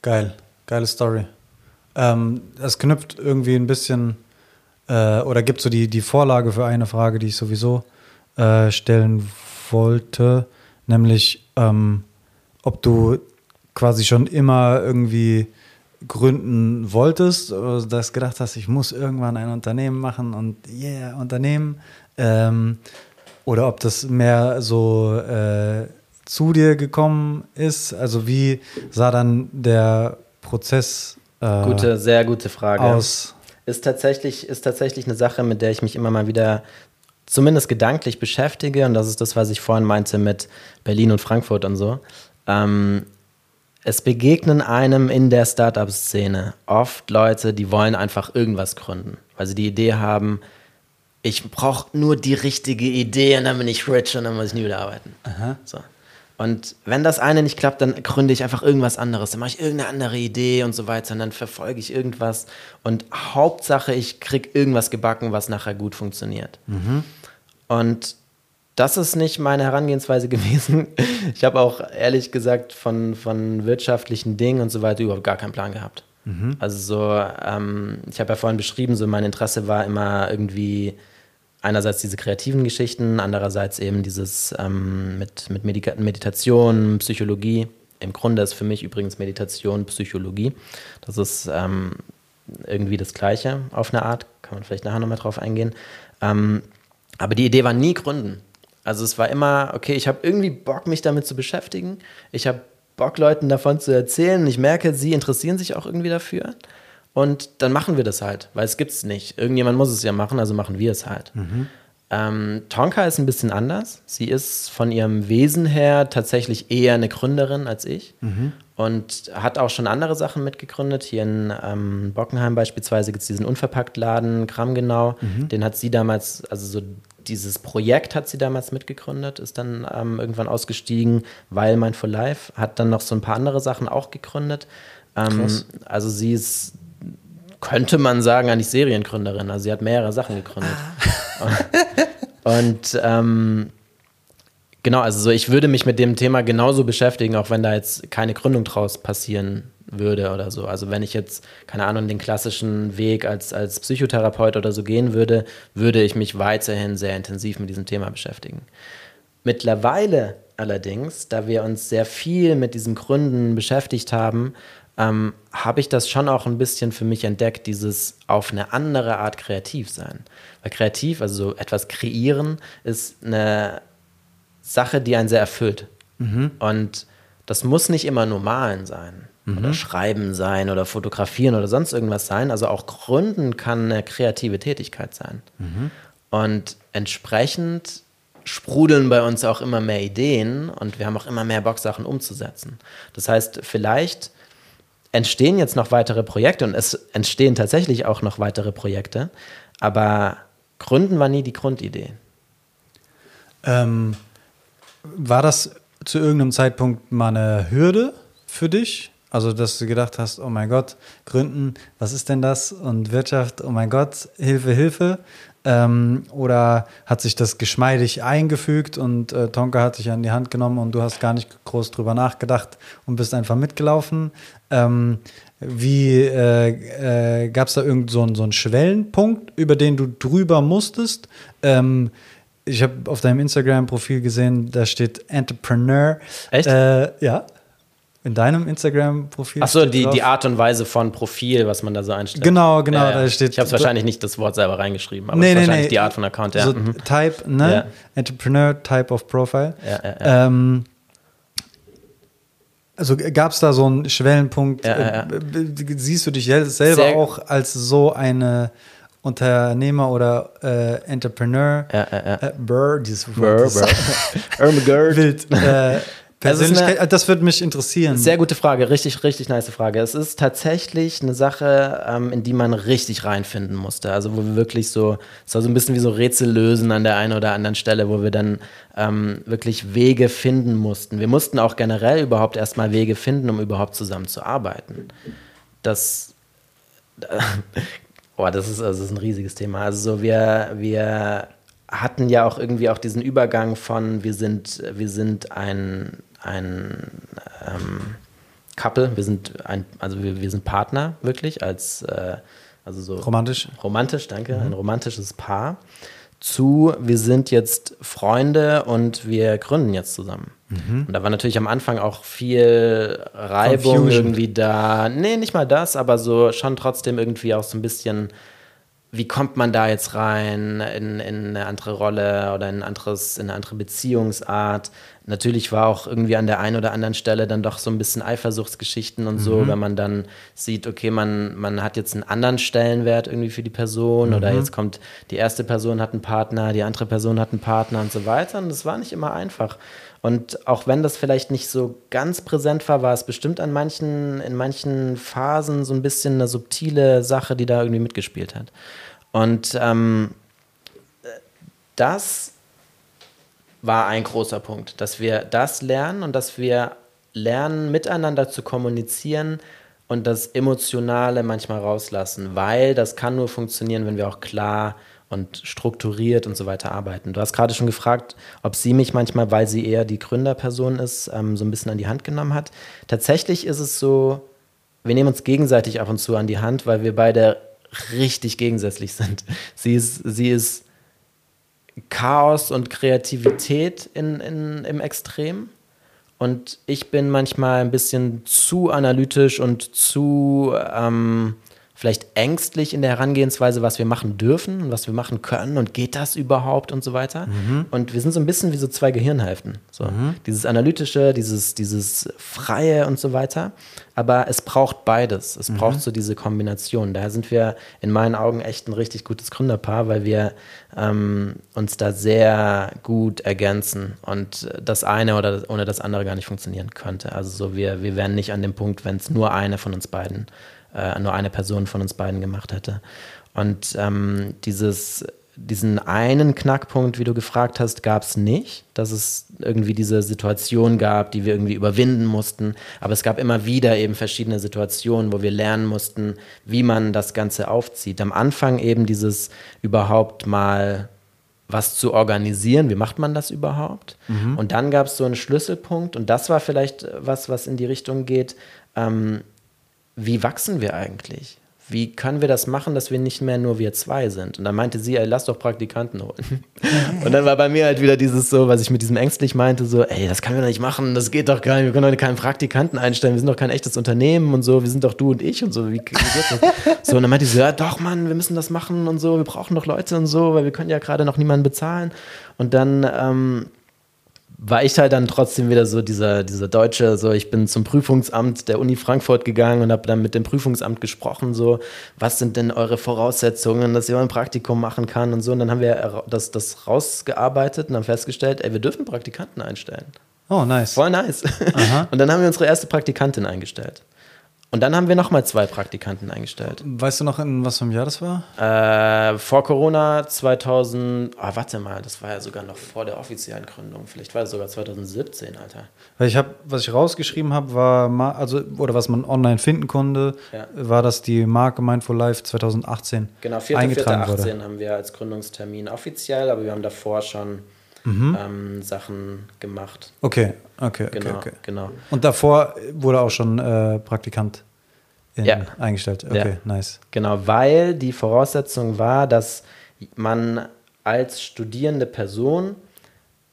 Geil, geile Story. Ähm, das knüpft irgendwie ein bisschen äh, oder gibt so die, die Vorlage für eine Frage, die ich sowieso äh, stellen wollte, nämlich ähm, ob du quasi schon immer irgendwie gründen wolltest oder dass gedacht hast, ich muss irgendwann ein Unternehmen machen und yeah, Unternehmen ähm, Oder ob das mehr so äh, zu dir gekommen ist? Also wie sah dann der Prozess äh, gute, sehr gute Frage. aus? Ist tatsächlich, ist tatsächlich eine Sache, mit der ich mich immer mal wieder zumindest gedanklich beschäftige. Und das ist das, was ich vorhin meinte mit Berlin und Frankfurt und so. Ähm, es begegnen einem in der Startup-Szene oft Leute, die wollen einfach irgendwas gründen, weil sie die Idee haben, ich brauche nur die richtige Idee und dann bin ich rich und dann muss ich nie wieder arbeiten. So. Und wenn das eine nicht klappt, dann gründe ich einfach irgendwas anderes. Dann mache ich irgendeine andere Idee und so weiter. Und dann verfolge ich irgendwas. Und Hauptsache, ich kriege irgendwas gebacken, was nachher gut funktioniert. Mhm. Und das ist nicht meine Herangehensweise gewesen. Ich habe auch ehrlich gesagt von, von wirtschaftlichen Dingen und so weiter überhaupt gar keinen Plan gehabt. Mhm. Also so, ähm, ich habe ja vorhin beschrieben, so mein Interesse war immer irgendwie einerseits diese kreativen Geschichten, andererseits eben dieses ähm, mit, mit Medika Meditation, Psychologie. Im Grunde ist für mich übrigens Meditation Psychologie. Das ist ähm, irgendwie das Gleiche auf eine Art, kann man vielleicht nachher nochmal drauf eingehen. Ähm, aber die Idee war nie Gründen. Also es war immer, okay, ich habe irgendwie Bock, mich damit zu beschäftigen. Ich habe Bock, Leuten davon zu erzählen. Ich merke, sie interessieren sich auch irgendwie dafür. Und dann machen wir das halt, weil es gibt es nicht. Irgendjemand muss es ja machen, also machen wir es halt. Mhm. Ähm, Tonka ist ein bisschen anders. Sie ist von ihrem Wesen her tatsächlich eher eine Gründerin als ich mhm. und hat auch schon andere Sachen mitgegründet. Hier in ähm, Bockenheim beispielsweise gibt es diesen Unverpacktladen Kramgenau. Mhm. Den hat sie damals, also so dieses Projekt hat sie damals mitgegründet, ist dann ähm, irgendwann ausgestiegen, weil Mindful Life hat dann noch so ein paar andere Sachen auch gegründet. Ähm, also sie ist könnte man sagen, eigentlich Seriengründerin. Also sie hat mehrere Sachen gegründet. Ah. Und ähm, genau, also so, ich würde mich mit dem Thema genauso beschäftigen, auch wenn da jetzt keine Gründung draus passieren würde oder so. Also wenn ich jetzt, keine Ahnung, den klassischen Weg als, als Psychotherapeut oder so gehen würde, würde ich mich weiterhin sehr intensiv mit diesem Thema beschäftigen. Mittlerweile allerdings, da wir uns sehr viel mit diesen Gründen beschäftigt haben, ähm, habe ich das schon auch ein bisschen für mich entdeckt, dieses auf eine andere Art kreativ sein. Weil kreativ, also so etwas kreieren, ist eine Sache, die einen sehr erfüllt. Mhm. Und das muss nicht immer nur malen sein mhm. oder schreiben sein oder fotografieren oder sonst irgendwas sein. Also auch gründen kann eine kreative Tätigkeit sein. Mhm. Und entsprechend sprudeln bei uns auch immer mehr Ideen und wir haben auch immer mehr Bock, Sachen umzusetzen. Das heißt, vielleicht entstehen jetzt noch weitere Projekte und es entstehen tatsächlich auch noch weitere Projekte, aber Gründen war nie die Grundidee. Ähm, war das zu irgendeinem Zeitpunkt mal eine Hürde für dich? Also, dass du gedacht hast, oh mein Gott, Gründen, was ist denn das? Und Wirtschaft, oh mein Gott, Hilfe, Hilfe. Ähm, oder hat sich das geschmeidig eingefügt und äh, Tonka hat sich an die Hand genommen und du hast gar nicht groß drüber nachgedacht und bist einfach mitgelaufen? Ähm, wie äh, äh, gab es da irgend so, so einen Schwellenpunkt, über den du drüber musstest? Ähm, ich habe auf deinem Instagram-Profil gesehen, da steht Entrepreneur. Echt? Äh, ja in deinem Instagram-Profil. Achso, die, die Art und Weise von Profil, was man da so einstellt. Genau, genau. Ja, ja. Da steht, ich habe wahrscheinlich nicht das Wort selber reingeschrieben, aber nee, nee, wahrscheinlich nee. die Art von Account. Ja. So mhm. Type, ne? Ja. Entrepreneur, Type of Profile. Ja, ja, ja. Ähm, also gab es da so einen Schwellenpunkt? Äh, siehst du dich selber Sehr auch als so eine Unternehmer oder äh, Entrepreneur? Ja, ja, ja. Äh, Burr, dieses. Burr, Burr. Wild. Äh, Persönlichkeit, eine, das würde mich interessieren. Sehr gute Frage, richtig, richtig nice Frage. Es ist tatsächlich eine Sache, ähm, in die man richtig reinfinden musste. Also wo wir wirklich so, es war so ein bisschen wie so Rätsel lösen an der einen oder anderen Stelle, wo wir dann ähm, wirklich Wege finden mussten. Wir mussten auch generell überhaupt erstmal Wege finden, um überhaupt zusammen zu arbeiten. Das, oh, das ist, also das ist ein riesiges Thema. Also so wir, wir hatten ja auch irgendwie auch diesen Übergang von wir sind, wir sind ein ein ähm, Couple, wir sind ein, also wir, wir sind Partner wirklich als äh, also so romantisch. Romantisch, danke, mhm. ein romantisches Paar. Zu, wir sind jetzt Freunde und wir gründen jetzt zusammen. Mhm. Und da war natürlich am Anfang auch viel Reibung irgendwie da. Nee, nicht mal das, aber so schon trotzdem irgendwie auch so ein bisschen wie kommt man da jetzt rein in, in eine andere Rolle oder in, ein anderes, in eine andere Beziehungsart? Natürlich war auch irgendwie an der einen oder anderen Stelle dann doch so ein bisschen Eifersuchtsgeschichten und so, mhm. wenn man dann sieht, okay, man, man hat jetzt einen anderen Stellenwert irgendwie für die Person mhm. oder jetzt kommt die erste Person hat einen Partner, die andere Person hat einen Partner und so weiter. Und das war nicht immer einfach. Und auch wenn das vielleicht nicht so ganz präsent war, war es bestimmt an manchen, in manchen Phasen so ein bisschen eine subtile Sache, die da irgendwie mitgespielt hat. Und ähm, das war ein großer Punkt, dass wir das lernen und dass wir lernen, miteinander zu kommunizieren und das Emotionale manchmal rauslassen, weil das kann nur funktionieren, wenn wir auch klar und strukturiert und so weiter arbeiten. Du hast gerade schon gefragt, ob sie mich manchmal, weil sie eher die Gründerperson ist, ähm, so ein bisschen an die Hand genommen hat. Tatsächlich ist es so, wir nehmen uns gegenseitig ab und zu an die Hand, weil wir beide richtig gegensätzlich sind. Sie ist, sie ist Chaos und Kreativität in, in, im Extrem. Und ich bin manchmal ein bisschen zu analytisch und zu ähm, vielleicht ängstlich in der Herangehensweise, was wir machen dürfen und was wir machen können und geht das überhaupt und so weiter. Mhm. Und wir sind so ein bisschen wie so zwei Gehirnhälften. So. Mhm. Dieses analytische, dieses, dieses freie und so weiter. Aber es braucht beides. Es mhm. braucht so diese Kombination. Daher sind wir in meinen Augen echt ein richtig gutes Gründerpaar, weil wir ähm, uns da sehr gut ergänzen und das eine oder ohne das andere gar nicht funktionieren könnte. Also so wir, wir wären nicht an dem Punkt, wenn es nur eine von uns beiden äh, nur eine Person von uns beiden gemacht hätte. Und ähm, dieses, diesen einen Knackpunkt, wie du gefragt hast, gab es nicht, dass es irgendwie diese Situation gab, die wir irgendwie überwinden mussten. Aber es gab immer wieder eben verschiedene Situationen, wo wir lernen mussten, wie man das Ganze aufzieht. Am Anfang eben dieses überhaupt mal was zu organisieren. Wie macht man das überhaupt? Mhm. Und dann gab es so einen Schlüsselpunkt und das war vielleicht was, was in die Richtung geht. Ähm, wie wachsen wir eigentlich? Wie können wir das machen, dass wir nicht mehr nur wir zwei sind? Und dann meinte sie, ey, lass doch Praktikanten holen. Und dann war bei mir halt wieder dieses so, was ich mit diesem ängstlich meinte, so, ey, das können wir doch nicht machen, das geht doch gar nicht, wir können doch keinen Praktikanten einstellen, wir sind doch kein echtes Unternehmen und so, wir sind doch du und ich und so, wie, wie geht das? So, und dann meinte sie so, ja doch, Mann, wir müssen das machen und so, wir brauchen doch Leute und so, weil wir können ja gerade noch niemanden bezahlen. Und dann ähm, war ich halt dann trotzdem wieder so dieser, dieser Deutsche, so ich bin zum Prüfungsamt der Uni Frankfurt gegangen und habe dann mit dem Prüfungsamt gesprochen, so was sind denn eure Voraussetzungen, dass ihr ein Praktikum machen kann und so. Und dann haben wir das, das rausgearbeitet und haben festgestellt, ey, wir dürfen Praktikanten einstellen. Oh, nice. Voll nice. Aha. Und dann haben wir unsere erste Praktikantin eingestellt. Und dann haben wir nochmal zwei Praktikanten eingestellt. Weißt du noch, in was für einem Jahr das war? Äh, vor Corona 2000, ah, warte mal, das war ja sogar noch vor der offiziellen Gründung. Vielleicht war es sogar 2017, Alter. Weil ich habe, was ich rausgeschrieben habe, war, also, oder was man online finden konnte, ja. war, dass die Marke Mindful Life 2018 genau, 4. eingetragen 4. 18 wurde. haben wir als Gründungstermin offiziell, aber wir haben davor schon mhm. ähm, Sachen gemacht. Okay, okay, genau, okay, genau. Und davor wurde auch schon äh, Praktikant in, ja. eingestellt. Okay, ja. nice. Genau, weil die Voraussetzung war, dass man als studierende Person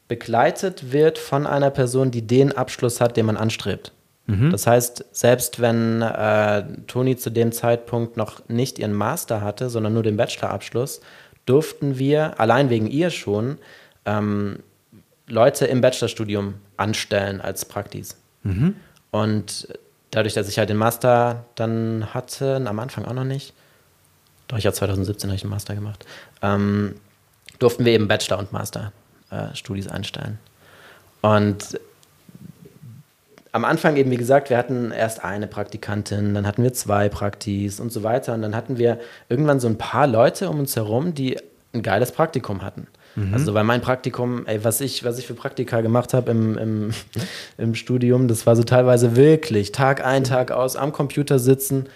begleitet wird von einer Person, die den Abschluss hat, den man anstrebt. Mhm. Das heißt, selbst wenn äh, Toni zu dem Zeitpunkt noch nicht ihren Master hatte, sondern nur den Bachelorabschluss, durften wir, allein wegen ihr schon, ähm, Leute im Bachelorstudium anstellen als Praktis. Mhm. Und dadurch, dass ich halt den Master dann hatte, am Anfang auch noch nicht, doch ich habe 2017 habe ich einen Master gemacht, ähm, durften wir eben Bachelor- und Master-Studis äh, einstellen. Und am Anfang eben, wie gesagt, wir hatten erst eine Praktikantin, dann hatten wir zwei Praktis und so weiter. Und dann hatten wir irgendwann so ein paar Leute um uns herum, die ein geiles Praktikum hatten. Mhm. Also, weil mein Praktikum, ey, was ich, was ich für Praktika gemacht habe im, im, im Studium, das war so teilweise wirklich Tag ein, Tag aus am Computer sitzen,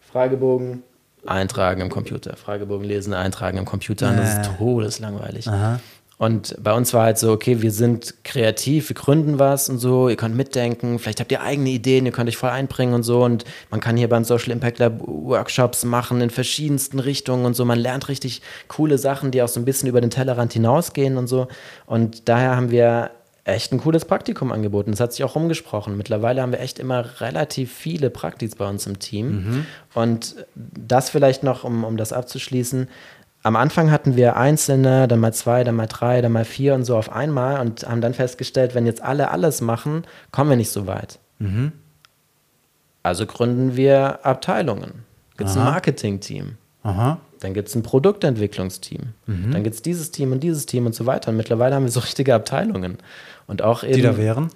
Fragebogen, eintragen im Computer, Fragebogen lesen, eintragen im Computer. Und das ist todeslangweilig. Aha. Und bei uns war halt so, okay, wir sind kreativ, wir gründen was und so, ihr könnt mitdenken, vielleicht habt ihr eigene Ideen, ihr könnt euch voll einbringen und so. Und man kann hier beim Social Impact Lab Workshops machen in verschiedensten Richtungen und so. Man lernt richtig coole Sachen, die auch so ein bisschen über den Tellerrand hinausgehen und so. Und daher haben wir echt ein cooles Praktikum angeboten. Das hat sich auch rumgesprochen. Mittlerweile haben wir echt immer relativ viele Praktis bei uns im Team. Mhm. Und das vielleicht noch, um, um das abzuschließen. Am Anfang hatten wir einzelne, dann mal zwei, dann mal drei, dann mal vier und so auf einmal und haben dann festgestellt, wenn jetzt alle alles machen, kommen wir nicht so weit. Mhm. Also gründen wir Abteilungen. Gibt es ein Marketing-Team. Dann gibt es ein Produktentwicklungsteam. Mhm. Dann gibt es dieses Team und dieses Team und so weiter. Und mittlerweile haben wir so richtige Abteilungen. Und auch eben, Die da wären?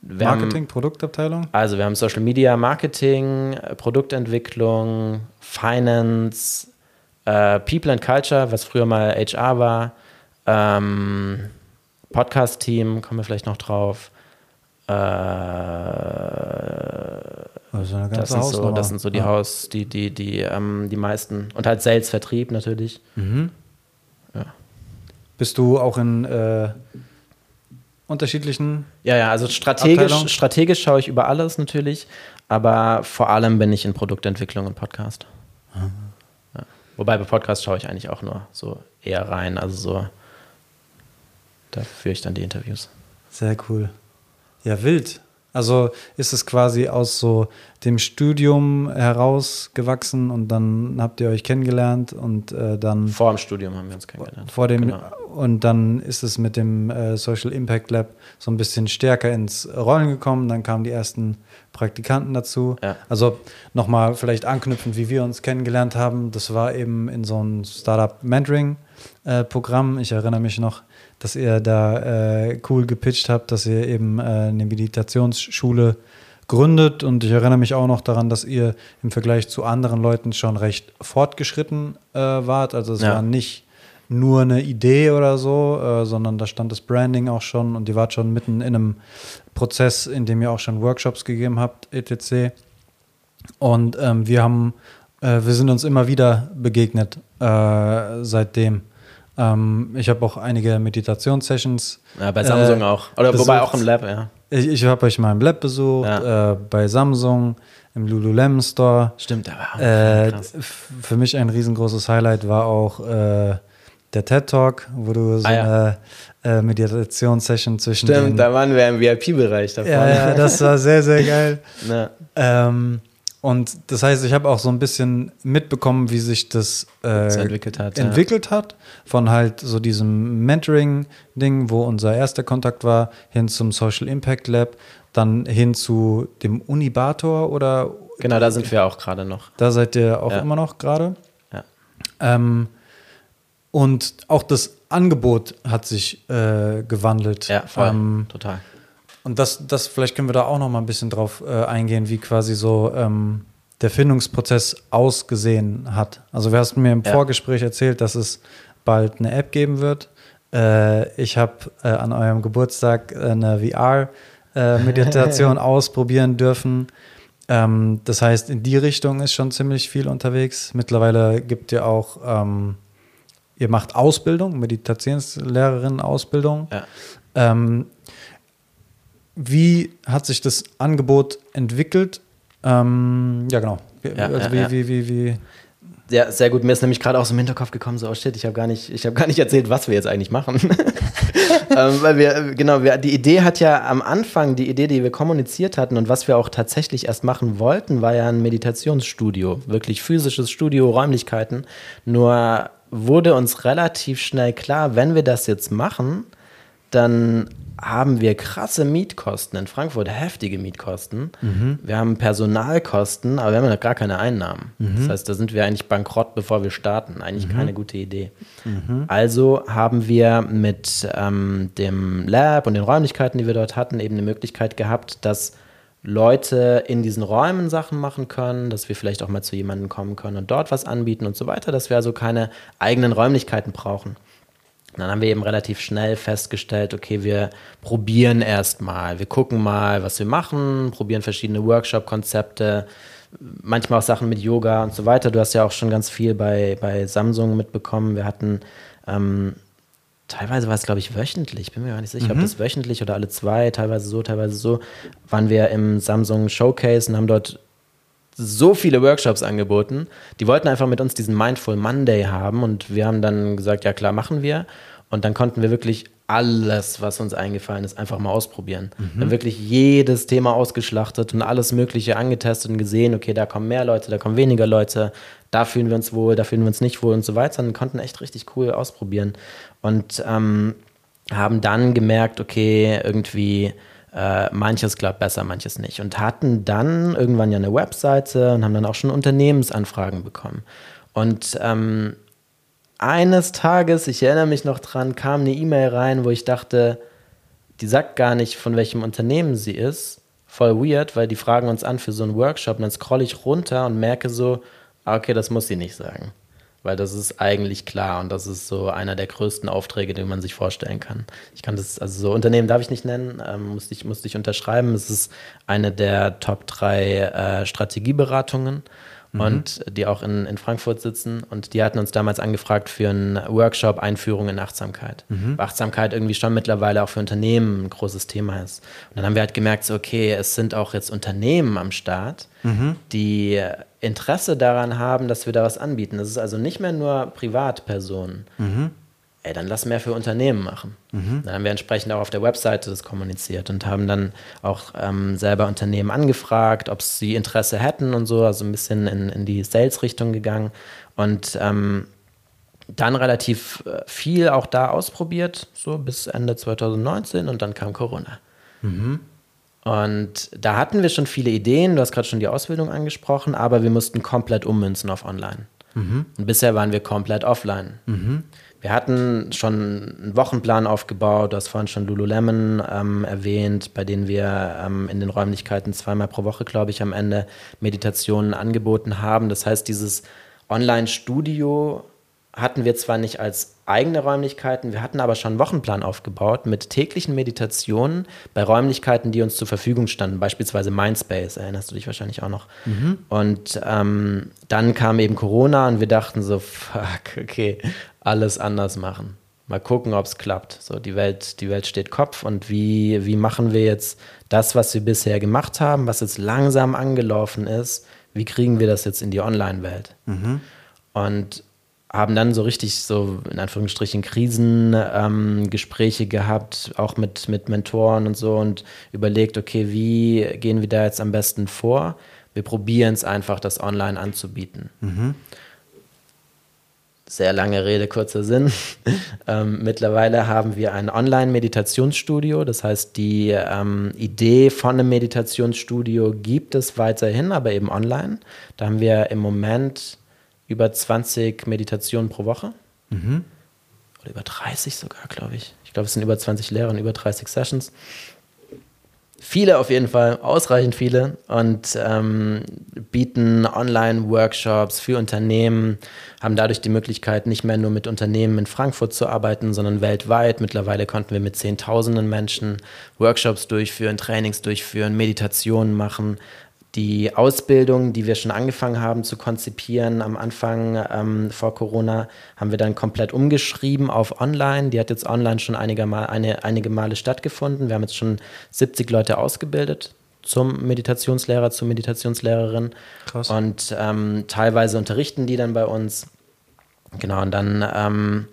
Marketing, haben, Produktabteilung? Also wir haben Social Media, Marketing, Produktentwicklung, Finance, äh, People and Culture, was früher mal HR war, ähm, Podcast-Team, kommen wir vielleicht noch drauf. Äh, also das, sind so, das sind so die ja. Haus, die, die, die, ähm, die meisten. Und halt Sales, Vertrieb natürlich. Mhm. Ja. Bist du auch in äh, unterschiedlichen. Ja, ja, also strategisch, strategisch schaue ich über alles natürlich, aber vor allem bin ich in Produktentwicklung und Podcast. Mhm. Wobei bei Podcast schaue ich eigentlich auch nur so eher rein, also so, da führe ich dann die Interviews. Sehr cool. Ja, wild. Also ist es quasi aus so dem Studium herausgewachsen und dann habt ihr euch kennengelernt und äh, dann. Vor dem Studium haben wir uns kennengelernt. Vor dem, genau. Und dann ist es mit dem äh, Social Impact Lab so ein bisschen stärker ins Rollen gekommen. Dann kamen die ersten Praktikanten dazu. Ja. Also nochmal vielleicht anknüpfend, wie wir uns kennengelernt haben. Das war eben in so einem Startup Mentoring äh, Programm. Ich erinnere mich noch dass ihr da äh, cool gepitcht habt, dass ihr eben äh, eine Meditationsschule gründet. Und ich erinnere mich auch noch daran, dass ihr im Vergleich zu anderen Leuten schon recht fortgeschritten äh, wart. Also es ja. war nicht nur eine Idee oder so, äh, sondern da stand das Branding auch schon und ihr wart schon mitten in einem Prozess, in dem ihr auch schon Workshops gegeben habt, etc. Und ähm, wir haben, äh, wir sind uns immer wieder begegnet äh, seitdem. Ähm, ich habe auch einige Meditationssessions. Ja, bei Samsung äh, auch. Oder besucht. wobei auch im Lab, ja. Ich, ich habe euch mal im Lab besucht, ja. äh, bei Samsung, im Lululemon Store. Stimmt, da war auch äh, Für mich ein riesengroßes Highlight war auch äh, der TED Talk, wo du so ah, ja. eine äh, Meditationssession zwischen. Stimmt, den, da waren wir im VIP-Bereich davon. Ja, ja, das war sehr, sehr geil. ähm, und das heißt, ich habe auch so ein bisschen mitbekommen, wie sich das, äh, entwickelt, hat, entwickelt ja. hat. Von halt so diesem Mentoring-Ding, wo unser erster Kontakt war, hin zum Social Impact Lab, dann hin zu dem Unibator oder. Genau, da sind wir auch gerade noch. Da seid ihr auch ja. immer noch gerade. Ja. Ähm, und auch das Angebot hat sich äh, gewandelt. Ja, voll. Ähm, total. Und das, das, vielleicht können wir da auch noch mal ein bisschen drauf äh, eingehen, wie quasi so ähm, der Findungsprozess ausgesehen hat. Also, wir hast mir im ja. Vorgespräch erzählt, dass es bald eine App geben wird. Äh, ich habe äh, an eurem Geburtstag eine VR-Meditation äh, ausprobieren dürfen. Ähm, das heißt, in die Richtung ist schon ziemlich viel unterwegs. Mittlerweile gibt ihr auch, ähm, ihr macht Ausbildung, Meditationslehrerin-Ausbildung. Ja. Ähm, wie hat sich das Angebot entwickelt? Ähm, ja, genau. Ja, also wie, ja. wie, wie, wie, Ja, sehr gut. Mir ist nämlich gerade aus dem Hinterkopf gekommen, so, oh shit, ich habe gar, nicht, hab gar nicht erzählt, was wir jetzt eigentlich machen. ähm, weil wir, genau, wir, die Idee hat ja am Anfang, die Idee, die wir kommuniziert hatten und was wir auch tatsächlich erst machen wollten, war ja ein Meditationsstudio. Wirklich physisches Studio, Räumlichkeiten. Nur wurde uns relativ schnell klar, wenn wir das jetzt machen, dann haben wir krasse Mietkosten in Frankfurt, heftige Mietkosten. Mhm. Wir haben Personalkosten, aber wir haben ja gar keine Einnahmen. Mhm. Das heißt, da sind wir eigentlich bankrott, bevor wir starten. Eigentlich mhm. keine gute Idee. Mhm. Also haben wir mit ähm, dem Lab und den Räumlichkeiten, die wir dort hatten, eben eine Möglichkeit gehabt, dass Leute in diesen Räumen Sachen machen können, dass wir vielleicht auch mal zu jemandem kommen können und dort was anbieten und so weiter, dass wir also keine eigenen Räumlichkeiten brauchen dann haben wir eben relativ schnell festgestellt, okay, wir probieren erstmal, wir gucken mal, was wir machen, probieren verschiedene Workshop-Konzepte, manchmal auch Sachen mit Yoga und so weiter. Du hast ja auch schon ganz viel bei, bei Samsung mitbekommen. Wir hatten ähm, teilweise war es, glaube ich, wöchentlich, bin mir gar nicht sicher, mhm. ob das wöchentlich oder alle zwei, teilweise so, teilweise so, waren wir im Samsung Showcase und haben dort so viele Workshops angeboten. Die wollten einfach mit uns diesen Mindful Monday haben und wir haben dann gesagt, ja klar, machen wir. Und dann konnten wir wirklich alles, was uns eingefallen ist, einfach mal ausprobieren. Mhm. Wir haben wirklich jedes Thema ausgeschlachtet und alles Mögliche angetestet und gesehen, okay, da kommen mehr Leute, da kommen weniger Leute, da fühlen wir uns wohl, da fühlen wir uns nicht wohl und so weiter. Und konnten echt richtig cool ausprobieren. Und ähm, haben dann gemerkt, okay, irgendwie äh, manches klappt besser, manches nicht. Und hatten dann irgendwann ja eine Webseite und haben dann auch schon Unternehmensanfragen bekommen. Und ähm, eines Tages, ich erinnere mich noch dran, kam eine E-Mail rein, wo ich dachte, die sagt gar nicht, von welchem Unternehmen sie ist. Voll weird, weil die fragen uns an für so einen Workshop und dann scrolle ich runter und merke so, ah, okay, das muss sie nicht sagen. Weil das ist eigentlich klar und das ist so einer der größten Aufträge, den man sich vorstellen kann. Ich kann das, also so Unternehmen darf ich nicht nennen, ähm, musste, ich, musste ich unterschreiben. Es ist eine der Top drei äh, Strategieberatungen mhm. und die auch in, in Frankfurt sitzen. Und die hatten uns damals angefragt für einen Workshop Einführung in Achtsamkeit. Mhm. Achtsamkeit irgendwie schon mittlerweile auch für Unternehmen ein großes Thema ist. Und dann haben wir halt gemerkt, so, okay, es sind auch jetzt Unternehmen am Start, mhm. die Interesse daran haben, dass wir da was anbieten. Das ist also nicht mehr nur Privatpersonen. Ey, dann lass mehr für Unternehmen machen. Mhm. Dann haben wir entsprechend auch auf der Webseite das kommuniziert und haben dann auch ähm, selber Unternehmen angefragt, ob sie Interesse hätten und so, also ein bisschen in, in die Sales-Richtung gegangen und ähm, dann relativ äh, viel auch da ausprobiert, so bis Ende 2019 und dann kam Corona. Mhm. Und da hatten wir schon viele Ideen, du hast gerade schon die Ausbildung angesprochen, aber wir mussten komplett ummünzen auf Online. Mhm. Und bisher waren wir komplett offline. Mhm. Wir hatten schon einen Wochenplan aufgebaut, du hast vorhin schon Lululemon ähm, erwähnt, bei denen wir ähm, in den Räumlichkeiten zweimal pro Woche, glaube ich, am Ende Meditationen angeboten haben. Das heißt, dieses Online-Studio hatten wir zwar nicht als eigene Räumlichkeiten, wir hatten aber schon einen Wochenplan aufgebaut mit täglichen Meditationen bei Räumlichkeiten, die uns zur Verfügung standen, beispielsweise Mindspace, erinnerst du dich wahrscheinlich auch noch. Mhm. Und ähm, dann kam eben Corona und wir dachten so, fuck, okay, alles anders machen. Mal gucken, ob es klappt. So, die Welt, die Welt steht Kopf und wie, wie machen wir jetzt das, was wir bisher gemacht haben, was jetzt langsam angelaufen ist, wie kriegen wir das jetzt in die Online-Welt? Mhm. Und haben dann so richtig so in Anführungsstrichen Krisengespräche ähm, gehabt, auch mit, mit Mentoren und so und überlegt, okay, wie gehen wir da jetzt am besten vor? Wir probieren es einfach, das online anzubieten. Mhm sehr lange Rede, kurzer Sinn. ähm, mittlerweile haben wir ein Online-Meditationsstudio. Das heißt, die ähm, Idee von einem Meditationsstudio gibt es weiterhin, aber eben online. Da haben wir im Moment über 20 Meditationen pro Woche. Mhm. Oder über 30 sogar, glaube ich. Ich glaube, es sind über 20 Lehrer und über 30 Sessions. Viele auf jeden Fall, ausreichend viele und ähm, bieten Online-Workshops für Unternehmen, haben dadurch die Möglichkeit, nicht mehr nur mit Unternehmen in Frankfurt zu arbeiten, sondern weltweit. Mittlerweile konnten wir mit Zehntausenden Menschen Workshops durchführen, Trainings durchführen, Meditationen machen, die Ausbildung, die wir schon angefangen haben zu konzipieren am Anfang ähm, vor Corona, haben wir dann komplett umgeschrieben auf online. Die hat jetzt online schon einige, Mal, eine, einige Male stattgefunden. Wir haben jetzt schon 70 Leute ausgebildet zum Meditationslehrer, zur Meditationslehrerin. Krass. Und ähm, teilweise unterrichten die dann bei uns. Genau, und dann, ähm,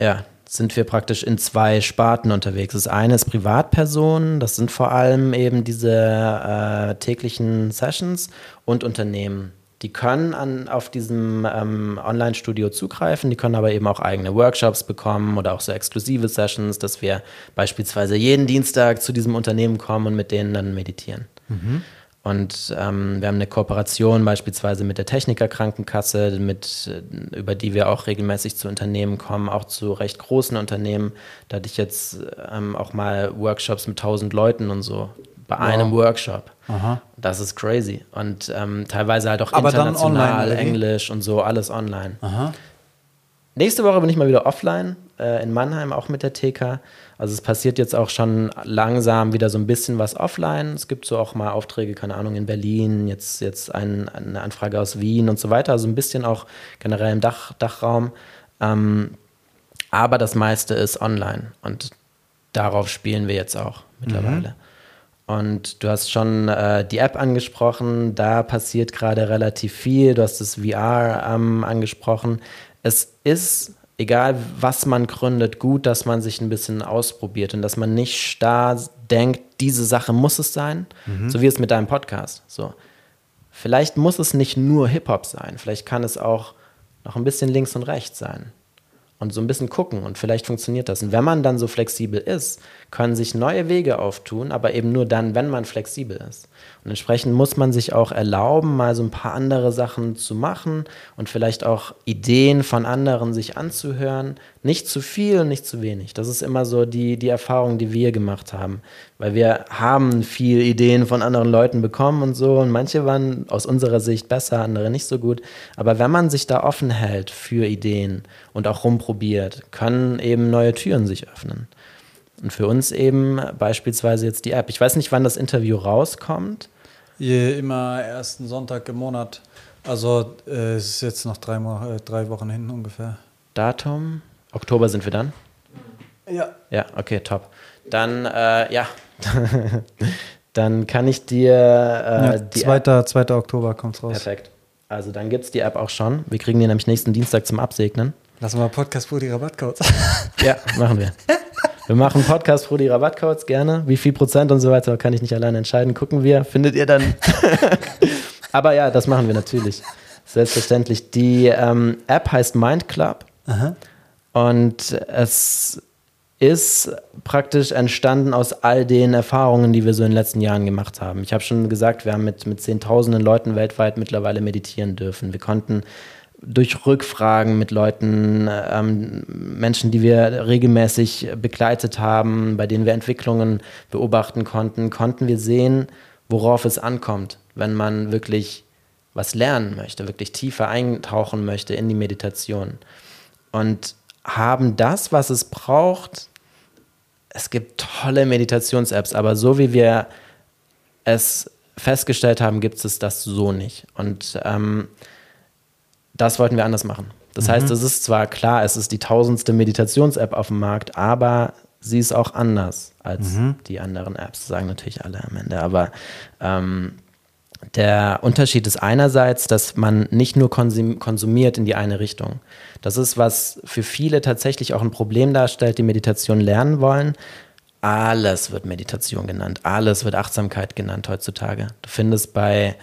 ja, sind wir praktisch in zwei Sparten unterwegs. Das eine ist Privatpersonen, das sind vor allem eben diese äh, täglichen Sessions und Unternehmen. Die können an, auf diesem ähm, Online-Studio zugreifen, die können aber eben auch eigene Workshops bekommen oder auch so exklusive Sessions, dass wir beispielsweise jeden Dienstag zu diesem Unternehmen kommen und mit denen dann meditieren. Mhm. Und ähm, wir haben eine Kooperation beispielsweise mit der Technikerkrankenkasse, mit, äh, über die wir auch regelmäßig zu Unternehmen kommen, auch zu recht großen Unternehmen. Da hatte ich jetzt ähm, auch mal Workshops mit 1000 Leuten und so bei wow. einem Workshop. Aha. Das ist crazy. Und ähm, teilweise halt auch Aber international, Englisch und so, alles online. Aha. Nächste Woche bin ich mal wieder offline äh, in Mannheim, auch mit der TK. Also es passiert jetzt auch schon langsam wieder so ein bisschen was offline. Es gibt so auch mal Aufträge, keine Ahnung, in Berlin, jetzt, jetzt ein, eine Anfrage aus Wien und so weiter. Also ein bisschen auch generell im Dach, Dachraum. Ähm, aber das meiste ist online und darauf spielen wir jetzt auch mittlerweile. Mhm. Und du hast schon äh, die App angesprochen, da passiert gerade relativ viel. Du hast das VR ähm, angesprochen. Es ist egal was man gründet, gut, dass man sich ein bisschen ausprobiert und dass man nicht starr denkt, diese Sache muss es sein, mhm. so wie es mit deinem Podcast. So. Vielleicht muss es nicht nur Hip-Hop sein, vielleicht kann es auch noch ein bisschen links und rechts sein und so ein bisschen gucken und vielleicht funktioniert das. Und wenn man dann so flexibel ist, können sich neue Wege auftun, aber eben nur dann, wenn man flexibel ist. Und entsprechend muss man sich auch erlauben, mal so ein paar andere Sachen zu machen und vielleicht auch Ideen von anderen sich anzuhören. Nicht zu viel nicht zu wenig. Das ist immer so die, die Erfahrung, die wir gemacht haben. Weil wir haben viel Ideen von anderen Leuten bekommen und so. Und manche waren aus unserer Sicht besser, andere nicht so gut. Aber wenn man sich da offen hält für Ideen und auch rumprobiert, können eben neue Türen sich öffnen. Und für uns eben beispielsweise jetzt die App. Ich weiß nicht, wann das Interview rauskommt. Je, immer ersten Sonntag im Monat. Also äh, es ist jetzt noch drei, äh, drei Wochen hin ungefähr. Datum? Oktober sind wir dann? Ja. Ja, okay, top. Dann, äh, ja. dann kann ich dir. Äh, ja, die 2. App 2. Oktober kommt es raus. Perfekt. Also dann gibt es die App auch schon. Wir kriegen die nämlich nächsten Dienstag zum Absegnen. Lassen wir Podcast für die Rabattcodes. ja, machen wir. Wir machen Podcast für die Rabattcodes gerne. Wie viel Prozent und so weiter kann ich nicht alleine entscheiden. Gucken wir. Findet ihr dann. Aber ja, das machen wir natürlich. Selbstverständlich. Die ähm, App heißt Mind Club. Aha. Und es ist praktisch entstanden aus all den Erfahrungen, die wir so in den letzten Jahren gemacht haben. Ich habe schon gesagt, wir haben mit, mit Zehntausenden Leuten weltweit mittlerweile meditieren dürfen. Wir konnten durch Rückfragen mit Leuten, ähm, Menschen, die wir regelmäßig begleitet haben, bei denen wir Entwicklungen beobachten konnten, konnten wir sehen, worauf es ankommt, wenn man wirklich was lernen möchte, wirklich tiefer eintauchen möchte in die Meditation. Und haben das, was es braucht. Es gibt tolle Meditations-Apps, aber so wie wir es festgestellt haben, gibt es das so nicht. Und ähm, das wollten wir anders machen. Das mhm. heißt, es ist zwar klar, es ist die tausendste Meditations-App auf dem Markt, aber sie ist auch anders als mhm. die anderen Apps, sagen natürlich alle am Ende. Aber ähm, der Unterschied ist einerseits, dass man nicht nur konsumiert in die eine Richtung. Das ist, was für viele tatsächlich auch ein Problem darstellt, die Meditation lernen wollen. Alles wird Meditation genannt, alles wird Achtsamkeit genannt heutzutage. Du findest bei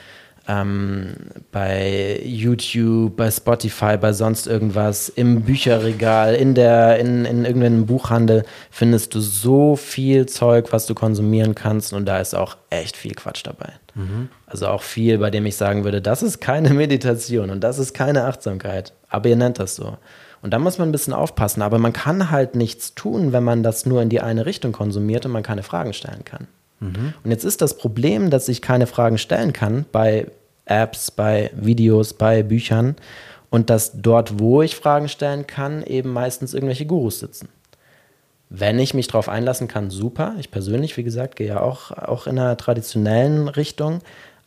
ähm, bei YouTube, bei Spotify, bei sonst irgendwas, im Bücherregal, in der, in, in irgendeinem Buchhandel findest du so viel Zeug, was du konsumieren kannst und da ist auch echt viel Quatsch dabei. Mhm. Also auch viel, bei dem ich sagen würde, das ist keine Meditation und das ist keine Achtsamkeit. Aber ihr nennt das so. Und da muss man ein bisschen aufpassen. Aber man kann halt nichts tun, wenn man das nur in die eine Richtung konsumiert und man keine Fragen stellen kann. Mhm. Und jetzt ist das Problem, dass ich keine Fragen stellen kann bei Apps, bei Videos, bei Büchern und dass dort, wo ich Fragen stellen kann, eben meistens irgendwelche Gurus sitzen. Wenn ich mich darauf einlassen kann, super. Ich persönlich, wie gesagt, gehe ja auch, auch in einer traditionellen Richtung.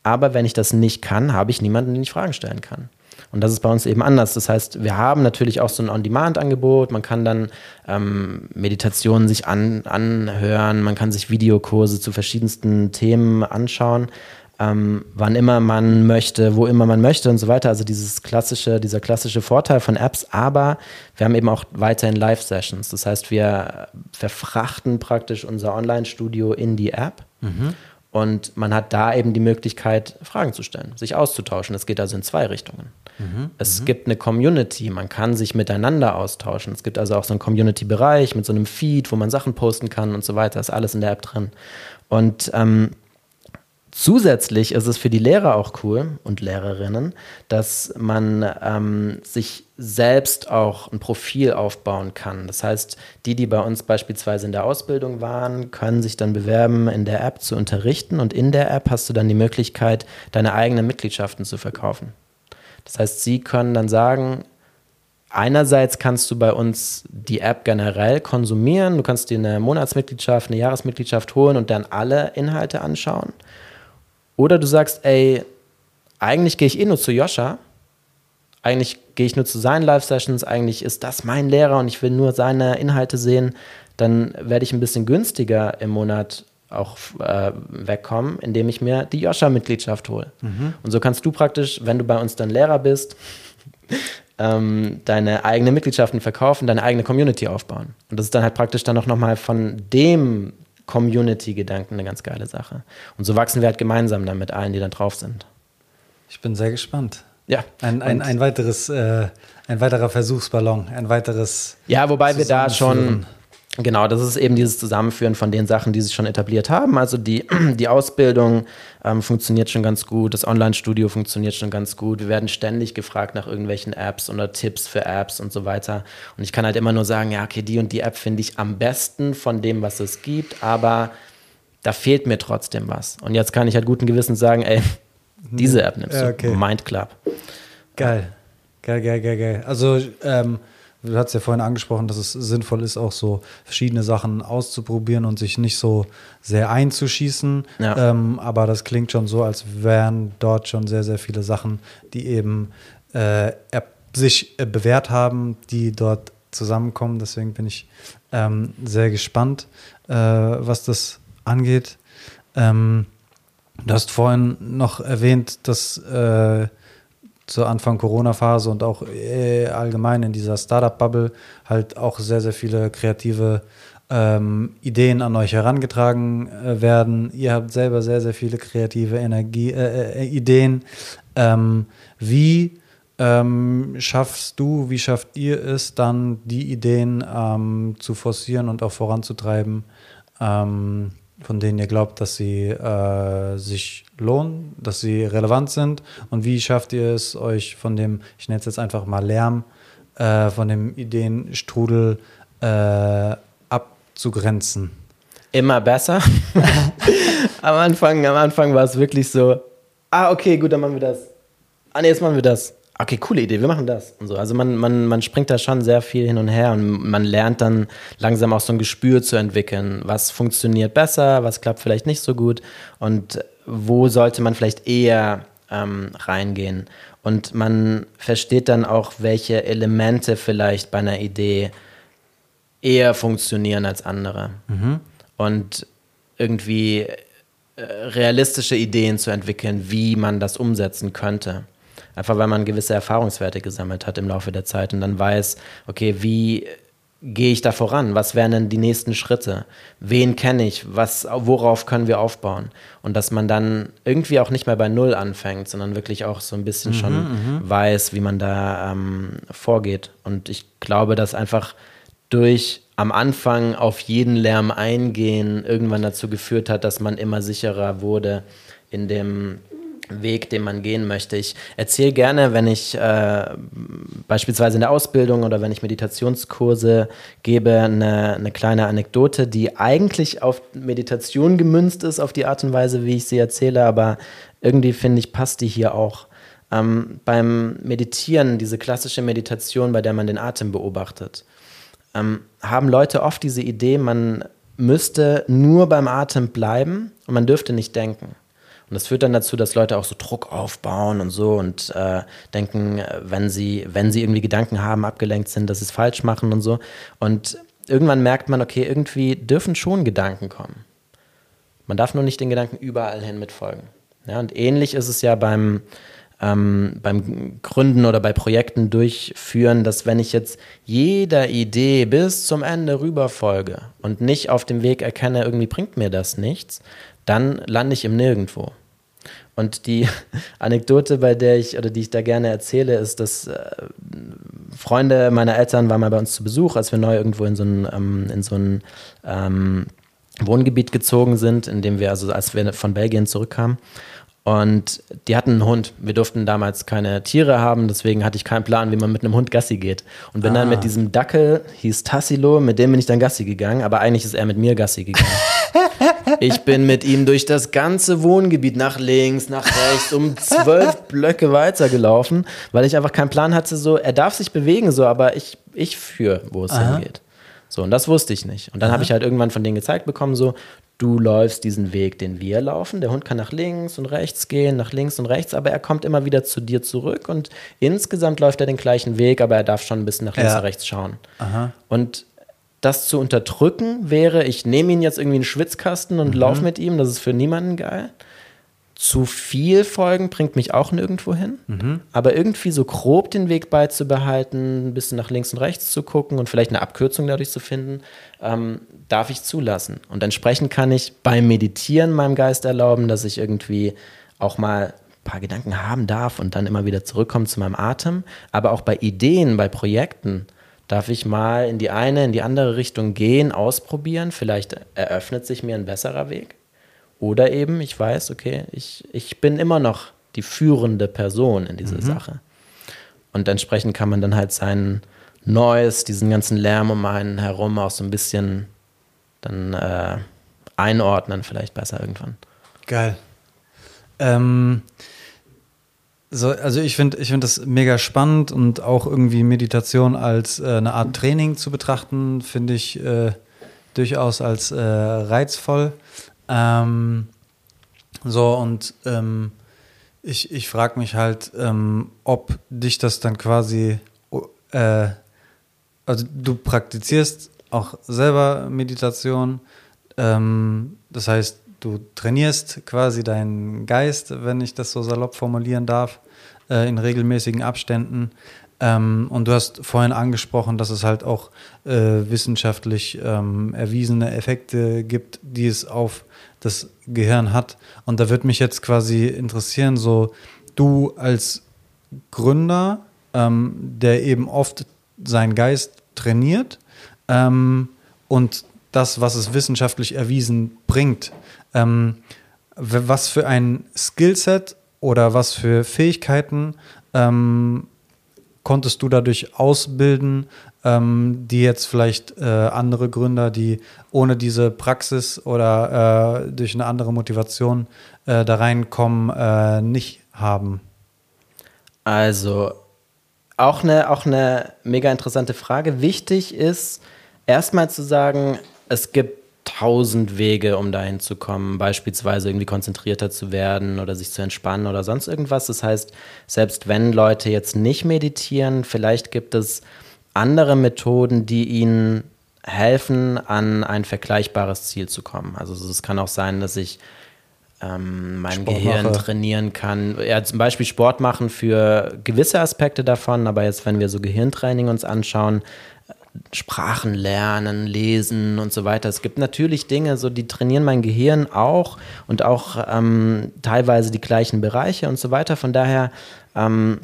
Aber wenn ich das nicht kann, habe ich niemanden, den ich Fragen stellen kann. Und das ist bei uns eben anders. Das heißt, wir haben natürlich auch so ein On-Demand-Angebot. Man kann dann ähm, Meditationen sich an, anhören, man kann sich Videokurse zu verschiedensten Themen anschauen. Ähm, wann immer man möchte, wo immer man möchte und so weiter. Also dieses klassische, dieser klassische Vorteil von Apps, aber wir haben eben auch weiterhin Live-Sessions. Das heißt, wir verfrachten praktisch unser Online-Studio in die App. Mhm. Und man hat da eben die Möglichkeit, Fragen zu stellen, sich auszutauschen. Es geht also in zwei Richtungen. Mhm, es mhm. gibt eine Community, man kann sich miteinander austauschen. Es gibt also auch so einen Community-Bereich mit so einem Feed, wo man Sachen posten kann und so weiter. Ist alles in der App drin. Und ähm, Zusätzlich ist es für die Lehrer auch cool und Lehrerinnen, dass man ähm, sich selbst auch ein Profil aufbauen kann. Das heißt, die, die bei uns beispielsweise in der Ausbildung waren, können sich dann bewerben, in der App zu unterrichten und in der App hast du dann die Möglichkeit, deine eigenen Mitgliedschaften zu verkaufen. Das heißt, sie können dann sagen, einerseits kannst du bei uns die App generell konsumieren, du kannst dir eine Monatsmitgliedschaft, eine Jahresmitgliedschaft holen und dann alle Inhalte anschauen. Oder du sagst, ey, eigentlich gehe ich eh nur zu Joscha. Eigentlich gehe ich nur zu seinen Live-Sessions. Eigentlich ist das mein Lehrer und ich will nur seine Inhalte sehen. Dann werde ich ein bisschen günstiger im Monat auch äh, wegkommen, indem ich mir die Joscha-Mitgliedschaft hole. Mhm. Und so kannst du praktisch, wenn du bei uns dann Lehrer bist, ähm, deine eigene Mitgliedschaften verkaufen, deine eigene Community aufbauen. Und das ist dann halt praktisch dann auch nochmal von dem Community-Gedanken eine ganz geile Sache. Und so wachsen wir halt gemeinsam dann mit allen, die da drauf sind. Ich bin sehr gespannt. Ja. Ein, ein, ein weiteres, äh, ein weiterer Versuchsballon, ein weiteres. Ja, wobei wir da schon Genau, das ist eben dieses Zusammenführen von den Sachen, die sich schon etabliert haben. Also die, die Ausbildung ähm, funktioniert schon ganz gut, das Online-Studio funktioniert schon ganz gut. Wir werden ständig gefragt nach irgendwelchen Apps oder Tipps für Apps und so weiter. Und ich kann halt immer nur sagen, ja, okay, die und die App finde ich am besten von dem, was es gibt, aber da fehlt mir trotzdem was. Und jetzt kann ich halt guten Gewissens sagen, ey, diese App nimmst du, okay. Mind Club. Geil, geil, geil, geil, geil. Also ähm Du hast ja vorhin angesprochen, dass es sinnvoll ist, auch so verschiedene Sachen auszuprobieren und sich nicht so sehr einzuschießen. Ja. Ähm, aber das klingt schon so, als wären dort schon sehr, sehr viele Sachen, die eben äh, sich äh, bewährt haben, die dort zusammenkommen. Deswegen bin ich ähm, sehr gespannt, äh, was das angeht. Ähm, du hast vorhin noch erwähnt, dass äh, zur Anfang Corona-Phase und auch äh, allgemein in dieser Startup-Bubble halt auch sehr, sehr viele kreative ähm, Ideen an euch herangetragen äh, werden. Ihr habt selber sehr, sehr viele kreative Energie, äh, äh Ideen. Ähm, wie ähm, schaffst du, wie schafft ihr es dann, die Ideen ähm, zu forcieren und auch voranzutreiben? Von denen ihr glaubt, dass sie äh, sich lohnen, dass sie relevant sind? Und wie schafft ihr es, euch von dem, ich nenne es jetzt einfach mal Lärm, äh, von dem Ideenstrudel äh, abzugrenzen? Immer besser. am Anfang, am Anfang war es wirklich so, ah, okay, gut, dann machen wir das. Ah, nee, jetzt machen wir das okay, coole Idee, wir machen das. Und so. Also man, man, man springt da schon sehr viel hin und her und man lernt dann langsam auch so ein Gespür zu entwickeln, was funktioniert besser, was klappt vielleicht nicht so gut und wo sollte man vielleicht eher ähm, reingehen. Und man versteht dann auch, welche Elemente vielleicht bei einer Idee eher funktionieren als andere. Mhm. Und irgendwie äh, realistische Ideen zu entwickeln, wie man das umsetzen könnte. Einfach weil man gewisse Erfahrungswerte gesammelt hat im Laufe der Zeit und dann weiß, okay, wie gehe ich da voran? Was wären denn die nächsten Schritte? Wen kenne ich? Was, worauf können wir aufbauen? Und dass man dann irgendwie auch nicht mehr bei Null anfängt, sondern wirklich auch so ein bisschen mhm, schon mhm. weiß, wie man da ähm, vorgeht. Und ich glaube, dass einfach durch am Anfang auf jeden Lärm eingehen irgendwann dazu geführt hat, dass man immer sicherer wurde in dem Weg, den man gehen möchte. Ich erzähle gerne, wenn ich äh, beispielsweise in der Ausbildung oder wenn ich Meditationskurse gebe, eine, eine, kleine Anekdote, die eigentlich auf Meditation gemünzt ist, auf die Art und Weise, wie ich sie erzähle, aber irgendwie finde ich, passt die hier auch. Ähm, beim Meditieren, diese klassische Meditation, bei der man den Atem beobachtet, ähm, haben Leute oft diese Idee, man müsste nur beim Atem bleiben und man dürfte nicht denken. Und das führt dann dazu, dass Leute auch so Druck aufbauen und so und äh, denken, wenn sie, wenn sie irgendwie Gedanken haben, abgelenkt sind, dass sie es falsch machen und so. Und irgendwann merkt man, okay, irgendwie dürfen schon Gedanken kommen. Man darf nur nicht den Gedanken überall hin mitfolgen. Ja, und ähnlich ist es ja beim, ähm, beim Gründen oder bei Projekten durchführen, dass wenn ich jetzt jeder Idee bis zum Ende rüberfolge und nicht auf dem Weg erkenne, irgendwie bringt mir das nichts, dann lande ich im Nirgendwo. Und die Anekdote, bei der ich oder die ich da gerne erzähle, ist, dass äh, Freunde meiner Eltern waren mal bei uns zu Besuch, als wir neu irgendwo in so ein, ähm, in so ein ähm, Wohngebiet gezogen sind, in dem wir, also als wir von Belgien zurückkamen. Und die hatten einen Hund. Wir durften damals keine Tiere haben, deswegen hatte ich keinen Plan, wie man mit einem Hund Gassi geht. Und bin ah. dann mit diesem Dackel, hieß Tassilo, mit dem bin ich dann Gassi gegangen, aber eigentlich ist er mit mir Gassi gegangen. ich bin mit ihm durch das ganze Wohngebiet nach links, nach rechts, um zwölf Blöcke weiter gelaufen, weil ich einfach keinen Plan hatte, so, er darf sich bewegen, so, aber ich, ich führe, wo es Aha. hingeht. So, und das wusste ich nicht. Und dann habe ich halt irgendwann von denen gezeigt bekommen, so, du läufst diesen Weg, den wir laufen. Der Hund kann nach links und rechts gehen, nach links und rechts, aber er kommt immer wieder zu dir zurück und insgesamt läuft er den gleichen Weg, aber er darf schon ein bisschen nach links ja. und rechts schauen. Aha. Und das zu unterdrücken wäre, ich nehme ihn jetzt irgendwie in den Schwitzkasten und mhm. laufe mit ihm, das ist für niemanden geil. zu viel folgen bringt mich auch nirgendwo hin. Mhm. Aber irgendwie so grob den Weg beizubehalten, ein bisschen nach links und rechts zu gucken und vielleicht eine Abkürzung dadurch zu finden, ähm, darf ich zulassen. Und entsprechend kann ich beim Meditieren meinem Geist erlauben, dass ich irgendwie auch mal ein paar Gedanken haben darf und dann immer wieder zurückkommen zu meinem Atem. Aber auch bei Ideen, bei Projekten darf ich mal in die eine, in die andere Richtung gehen, ausprobieren. Vielleicht eröffnet sich mir ein besserer Weg. Oder eben, ich weiß, okay, ich, ich bin immer noch die führende Person in dieser mhm. Sache. Und entsprechend kann man dann halt sein Neues, diesen ganzen Lärm um einen herum auch so ein bisschen dann äh, einordnen, vielleicht besser irgendwann. Geil. Ähm, so, also ich finde ich find das mega spannend und auch irgendwie Meditation als äh, eine Art Training zu betrachten, finde ich äh, durchaus als äh, reizvoll. Ähm, so, und ähm, ich, ich frage mich halt, ähm, ob dich das dann quasi, äh, also du praktizierst auch selber Meditation, ähm, das heißt, du trainierst quasi deinen Geist, wenn ich das so salopp formulieren darf, äh, in regelmäßigen Abständen. Ähm, und du hast vorhin angesprochen, dass es halt auch äh, wissenschaftlich ähm, erwiesene Effekte gibt, die es auf das Gehirn hat. Und da würde mich jetzt quasi interessieren, so du als Gründer, ähm, der eben oft seinen Geist trainiert ähm, und das, was es wissenschaftlich erwiesen bringt, ähm, was für ein Skillset oder was für Fähigkeiten ähm, konntest du dadurch ausbilden, ähm, die jetzt vielleicht äh, andere Gründer, die ohne diese Praxis oder äh, durch eine andere Motivation äh, da reinkommen, äh, nicht haben? Also auch eine, auch eine mega interessante Frage. Wichtig ist erstmal zu sagen, es gibt tausend Wege, um dahin zu kommen, beispielsweise irgendwie konzentrierter zu werden oder sich zu entspannen oder sonst irgendwas. Das heißt, selbst wenn Leute jetzt nicht meditieren, vielleicht gibt es andere Methoden, die ihnen helfen, an ein vergleichbares Ziel zu kommen. Also es kann auch sein, dass ich ähm, mein Sport Gehirn mache. trainieren kann. Ja, zum Beispiel Sport machen für gewisse Aspekte davon, aber jetzt, wenn wir so Gehirntraining uns anschauen, Sprachen lernen, lesen und so weiter. Es gibt natürlich Dinge, so die trainieren mein Gehirn auch und auch ähm, teilweise die gleichen Bereiche und so weiter. Von daher ähm,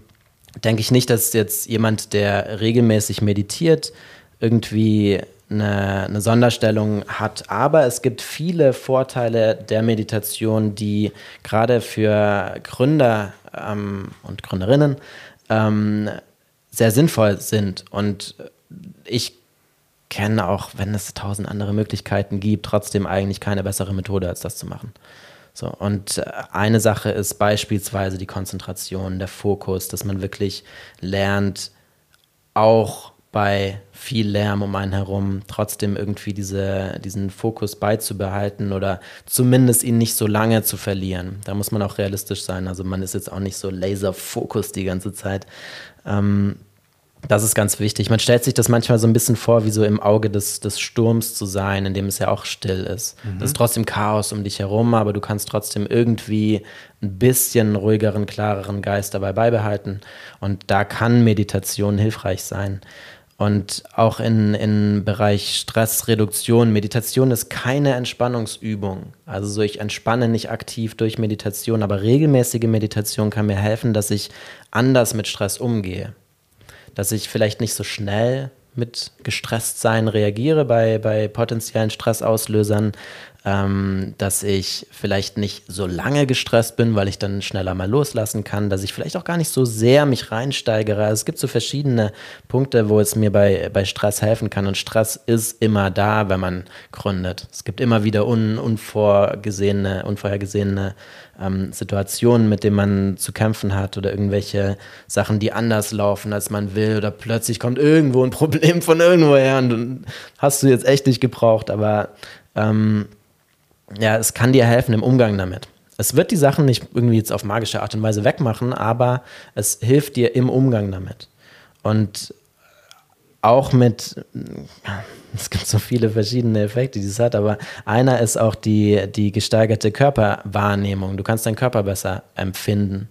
denke ich nicht, dass jetzt jemand, der regelmäßig meditiert, irgendwie eine, eine, Sonderstellung hat. Aber es gibt viele Vorteile der Meditation, die gerade für Gründer ähm, und Gründerinnen ähm, sehr sinnvoll sind. Und ich kenne auch, wenn es tausend andere Möglichkeiten gibt, trotzdem eigentlich keine bessere Methode, als das zu machen. So, und äh, eine Sache ist beispielsweise die Konzentration, der Fokus, dass man wirklich lernt, auch bei viel Lärm um einen herum trotzdem irgendwie diese, diesen Fokus beizubehalten oder zumindest ihn nicht so lange zu verlieren. Da muss man auch realistisch sein. Also man ist jetzt auch nicht so laser-fokus die ganze Zeit. Ähm, das ist ganz wichtig. Man stellt sich das manchmal so ein bisschen vor, wie so im Auge des, des Sturms zu sein, in dem es ja auch still ist. Mhm. Es ist trotzdem Chaos um dich herum, aber du kannst trotzdem irgendwie ein bisschen ruhigeren, klareren Geist dabei beibehalten. Und da kann Meditation hilfreich sein. Und auch in, in Bereich Stressreduktion, Meditation ist keine Entspannungsübung. Also so ich entspanne nicht aktiv durch Meditation, aber regelmäßige Meditation kann mir helfen, dass ich anders mit Stress umgehe dass ich vielleicht nicht so schnell mit gestresst sein reagiere bei, bei potenziellen Stressauslösern, ähm, dass ich vielleicht nicht so lange gestresst bin, weil ich dann schneller mal loslassen kann, dass ich vielleicht auch gar nicht so sehr mich reinsteigere. Also es gibt so verschiedene Punkte, wo es mir bei, bei Stress helfen kann. Und Stress ist immer da, wenn man gründet. Es gibt immer wieder un, unvorgesehene, unvorhergesehene ähm, Situationen, mit denen man zu kämpfen hat oder irgendwelche Sachen, die anders laufen, als man will. Oder plötzlich kommt irgendwo ein Problem von irgendwoher und hast du jetzt echt nicht gebraucht. Aber ähm, ja, es kann dir helfen im Umgang damit. Es wird die Sachen nicht irgendwie jetzt auf magische Art und Weise wegmachen, aber es hilft dir im Umgang damit. Und auch mit, es gibt so viele verschiedene Effekte, die es hat, aber einer ist auch die, die gesteigerte Körperwahrnehmung. Du kannst deinen Körper besser empfinden,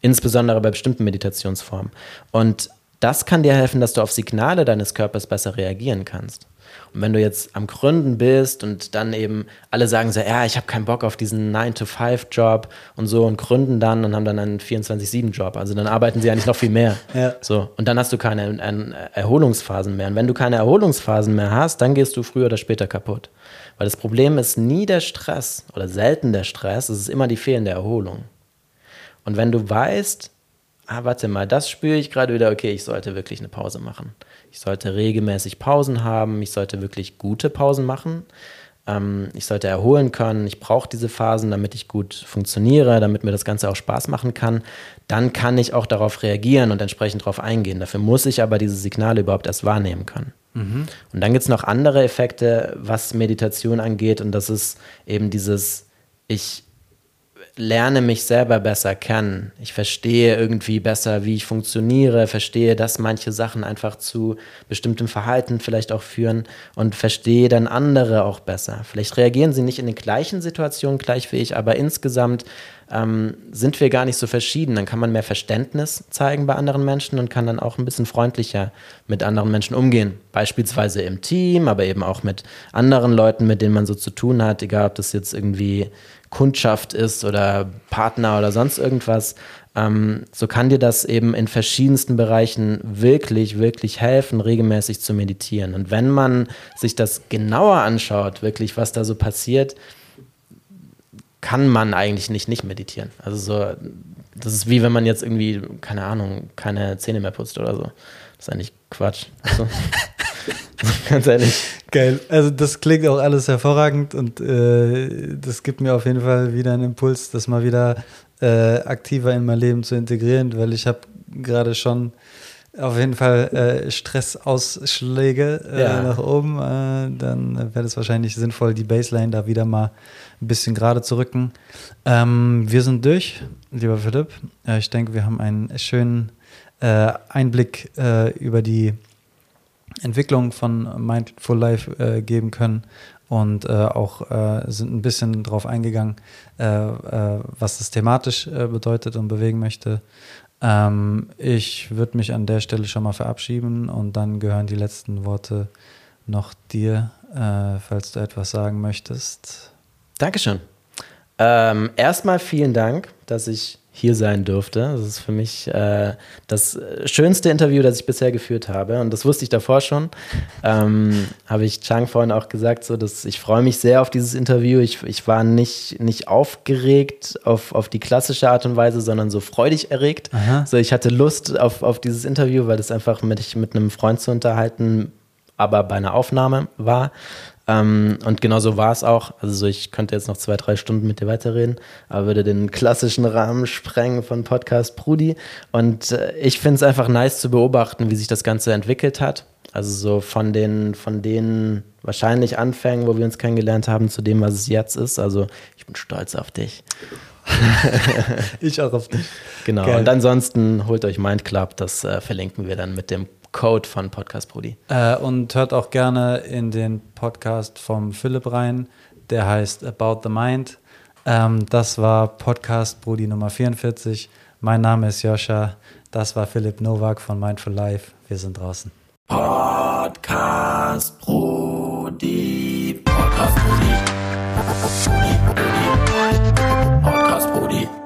insbesondere bei bestimmten Meditationsformen. Und das kann dir helfen, dass du auf Signale deines Körpers besser reagieren kannst. Und wenn du jetzt am Gründen bist und dann eben alle sagen so, ja, ich habe keinen Bock auf diesen 9-to-5-Job und so und gründen dann und haben dann einen 24-7-Job. Also dann arbeiten sie eigentlich noch viel mehr. Ja. So. Und dann hast du keine Erholungsphasen mehr. Und wenn du keine Erholungsphasen mehr hast, dann gehst du früher oder später kaputt. Weil das Problem ist nie der Stress oder selten der Stress, es ist immer die fehlende Erholung. Und wenn du weißt, ah, warte mal, das spüre ich gerade wieder, okay, ich sollte wirklich eine Pause machen. Ich sollte regelmäßig Pausen haben, ich sollte wirklich gute Pausen machen. Ähm, ich sollte erholen können, ich brauche diese Phasen, damit ich gut funktioniere, damit mir das Ganze auch Spaß machen kann. Dann kann ich auch darauf reagieren und entsprechend darauf eingehen. Dafür muss ich aber diese Signale überhaupt erst wahrnehmen können. Mhm. Und dann gibt es noch andere Effekte, was Meditation angeht, und das ist eben dieses, ich lerne mich selber besser kennen. Ich verstehe irgendwie besser, wie ich funktioniere, verstehe, dass manche Sachen einfach zu bestimmtem Verhalten vielleicht auch führen und verstehe dann andere auch besser. Vielleicht reagieren sie nicht in den gleichen Situationen gleich wie ich, aber insgesamt ähm, sind wir gar nicht so verschieden. Dann kann man mehr Verständnis zeigen bei anderen Menschen und kann dann auch ein bisschen freundlicher mit anderen Menschen umgehen. Beispielsweise im Team, aber eben auch mit anderen Leuten, mit denen man so zu tun hat, egal ob das jetzt irgendwie Kundschaft ist oder Partner oder sonst irgendwas, ähm, so kann dir das eben in verschiedensten Bereichen wirklich, wirklich helfen, regelmäßig zu meditieren. Und wenn man sich das genauer anschaut, wirklich, was da so passiert, kann man eigentlich nicht nicht meditieren. Also so, das ist wie wenn man jetzt irgendwie, keine Ahnung, keine Zähne mehr putzt oder so. Das ist eigentlich Quatsch. Also, ganz ehrlich. Geil. Also das klingt auch alles hervorragend und äh, das gibt mir auf jeden Fall wieder einen Impuls, das mal wieder äh, aktiver in mein Leben zu integrieren, weil ich habe gerade schon auf jeden Fall äh, Stressausschläge äh, ja. nach oben. Äh, dann wäre es wahrscheinlich sinnvoll, die Baseline da wieder mal ein bisschen gerade zu rücken. Ähm, wir sind durch, lieber Philipp. Äh, ich denke, wir haben einen schönen Einblick über die Entwicklung von Mindful Life äh, geben können und äh, auch äh, sind ein bisschen darauf eingegangen, äh, äh, was das thematisch äh, bedeutet und bewegen möchte. Ähm, ich würde mich an der Stelle schon mal verabschieden und dann gehören die letzten Worte noch dir, falls du etwas sagen möchtest. Dankeschön. Ähm, erstmal vielen Dank, dass ich hier sein durfte. Das ist für mich äh, das schönste Interview, das ich bisher geführt habe. Und das wusste ich davor schon. Ähm, habe ich Chang vorhin auch gesagt, so dass ich freue mich sehr auf dieses Interview. Ich, ich war nicht, nicht aufgeregt auf, auf die klassische Art und Weise, sondern so freudig erregt. Aha. So, ich hatte Lust auf, auf dieses Interview, weil das einfach mit, mit einem Freund zu unterhalten, aber bei einer Aufnahme war. Ähm, und genau so war es auch. Also so, ich könnte jetzt noch zwei, drei Stunden mit dir weiterreden, aber würde den klassischen Rahmen sprengen von Podcast Prudi. Und äh, ich finde es einfach nice zu beobachten, wie sich das Ganze entwickelt hat. Also so von den, von den wahrscheinlich Anfängen, wo wir uns kennengelernt haben, zu dem, was es jetzt ist. Also ich bin stolz auf dich. ich auch auf dich. Genau. Geil. Und ansonsten holt euch Mind Club, das äh, verlinken wir dann mit dem Code von Podcast Brody. Äh, und hört auch gerne in den Podcast vom Philipp rein, der heißt About the Mind. Ähm, das war Podcast Brody Nummer 44. Mein Name ist Joscha. Das war Philipp Nowak von Mindful Life. Wir sind draußen. Podcast Brody. Podcast Brody. Podcast Brody. Podcast Brudi.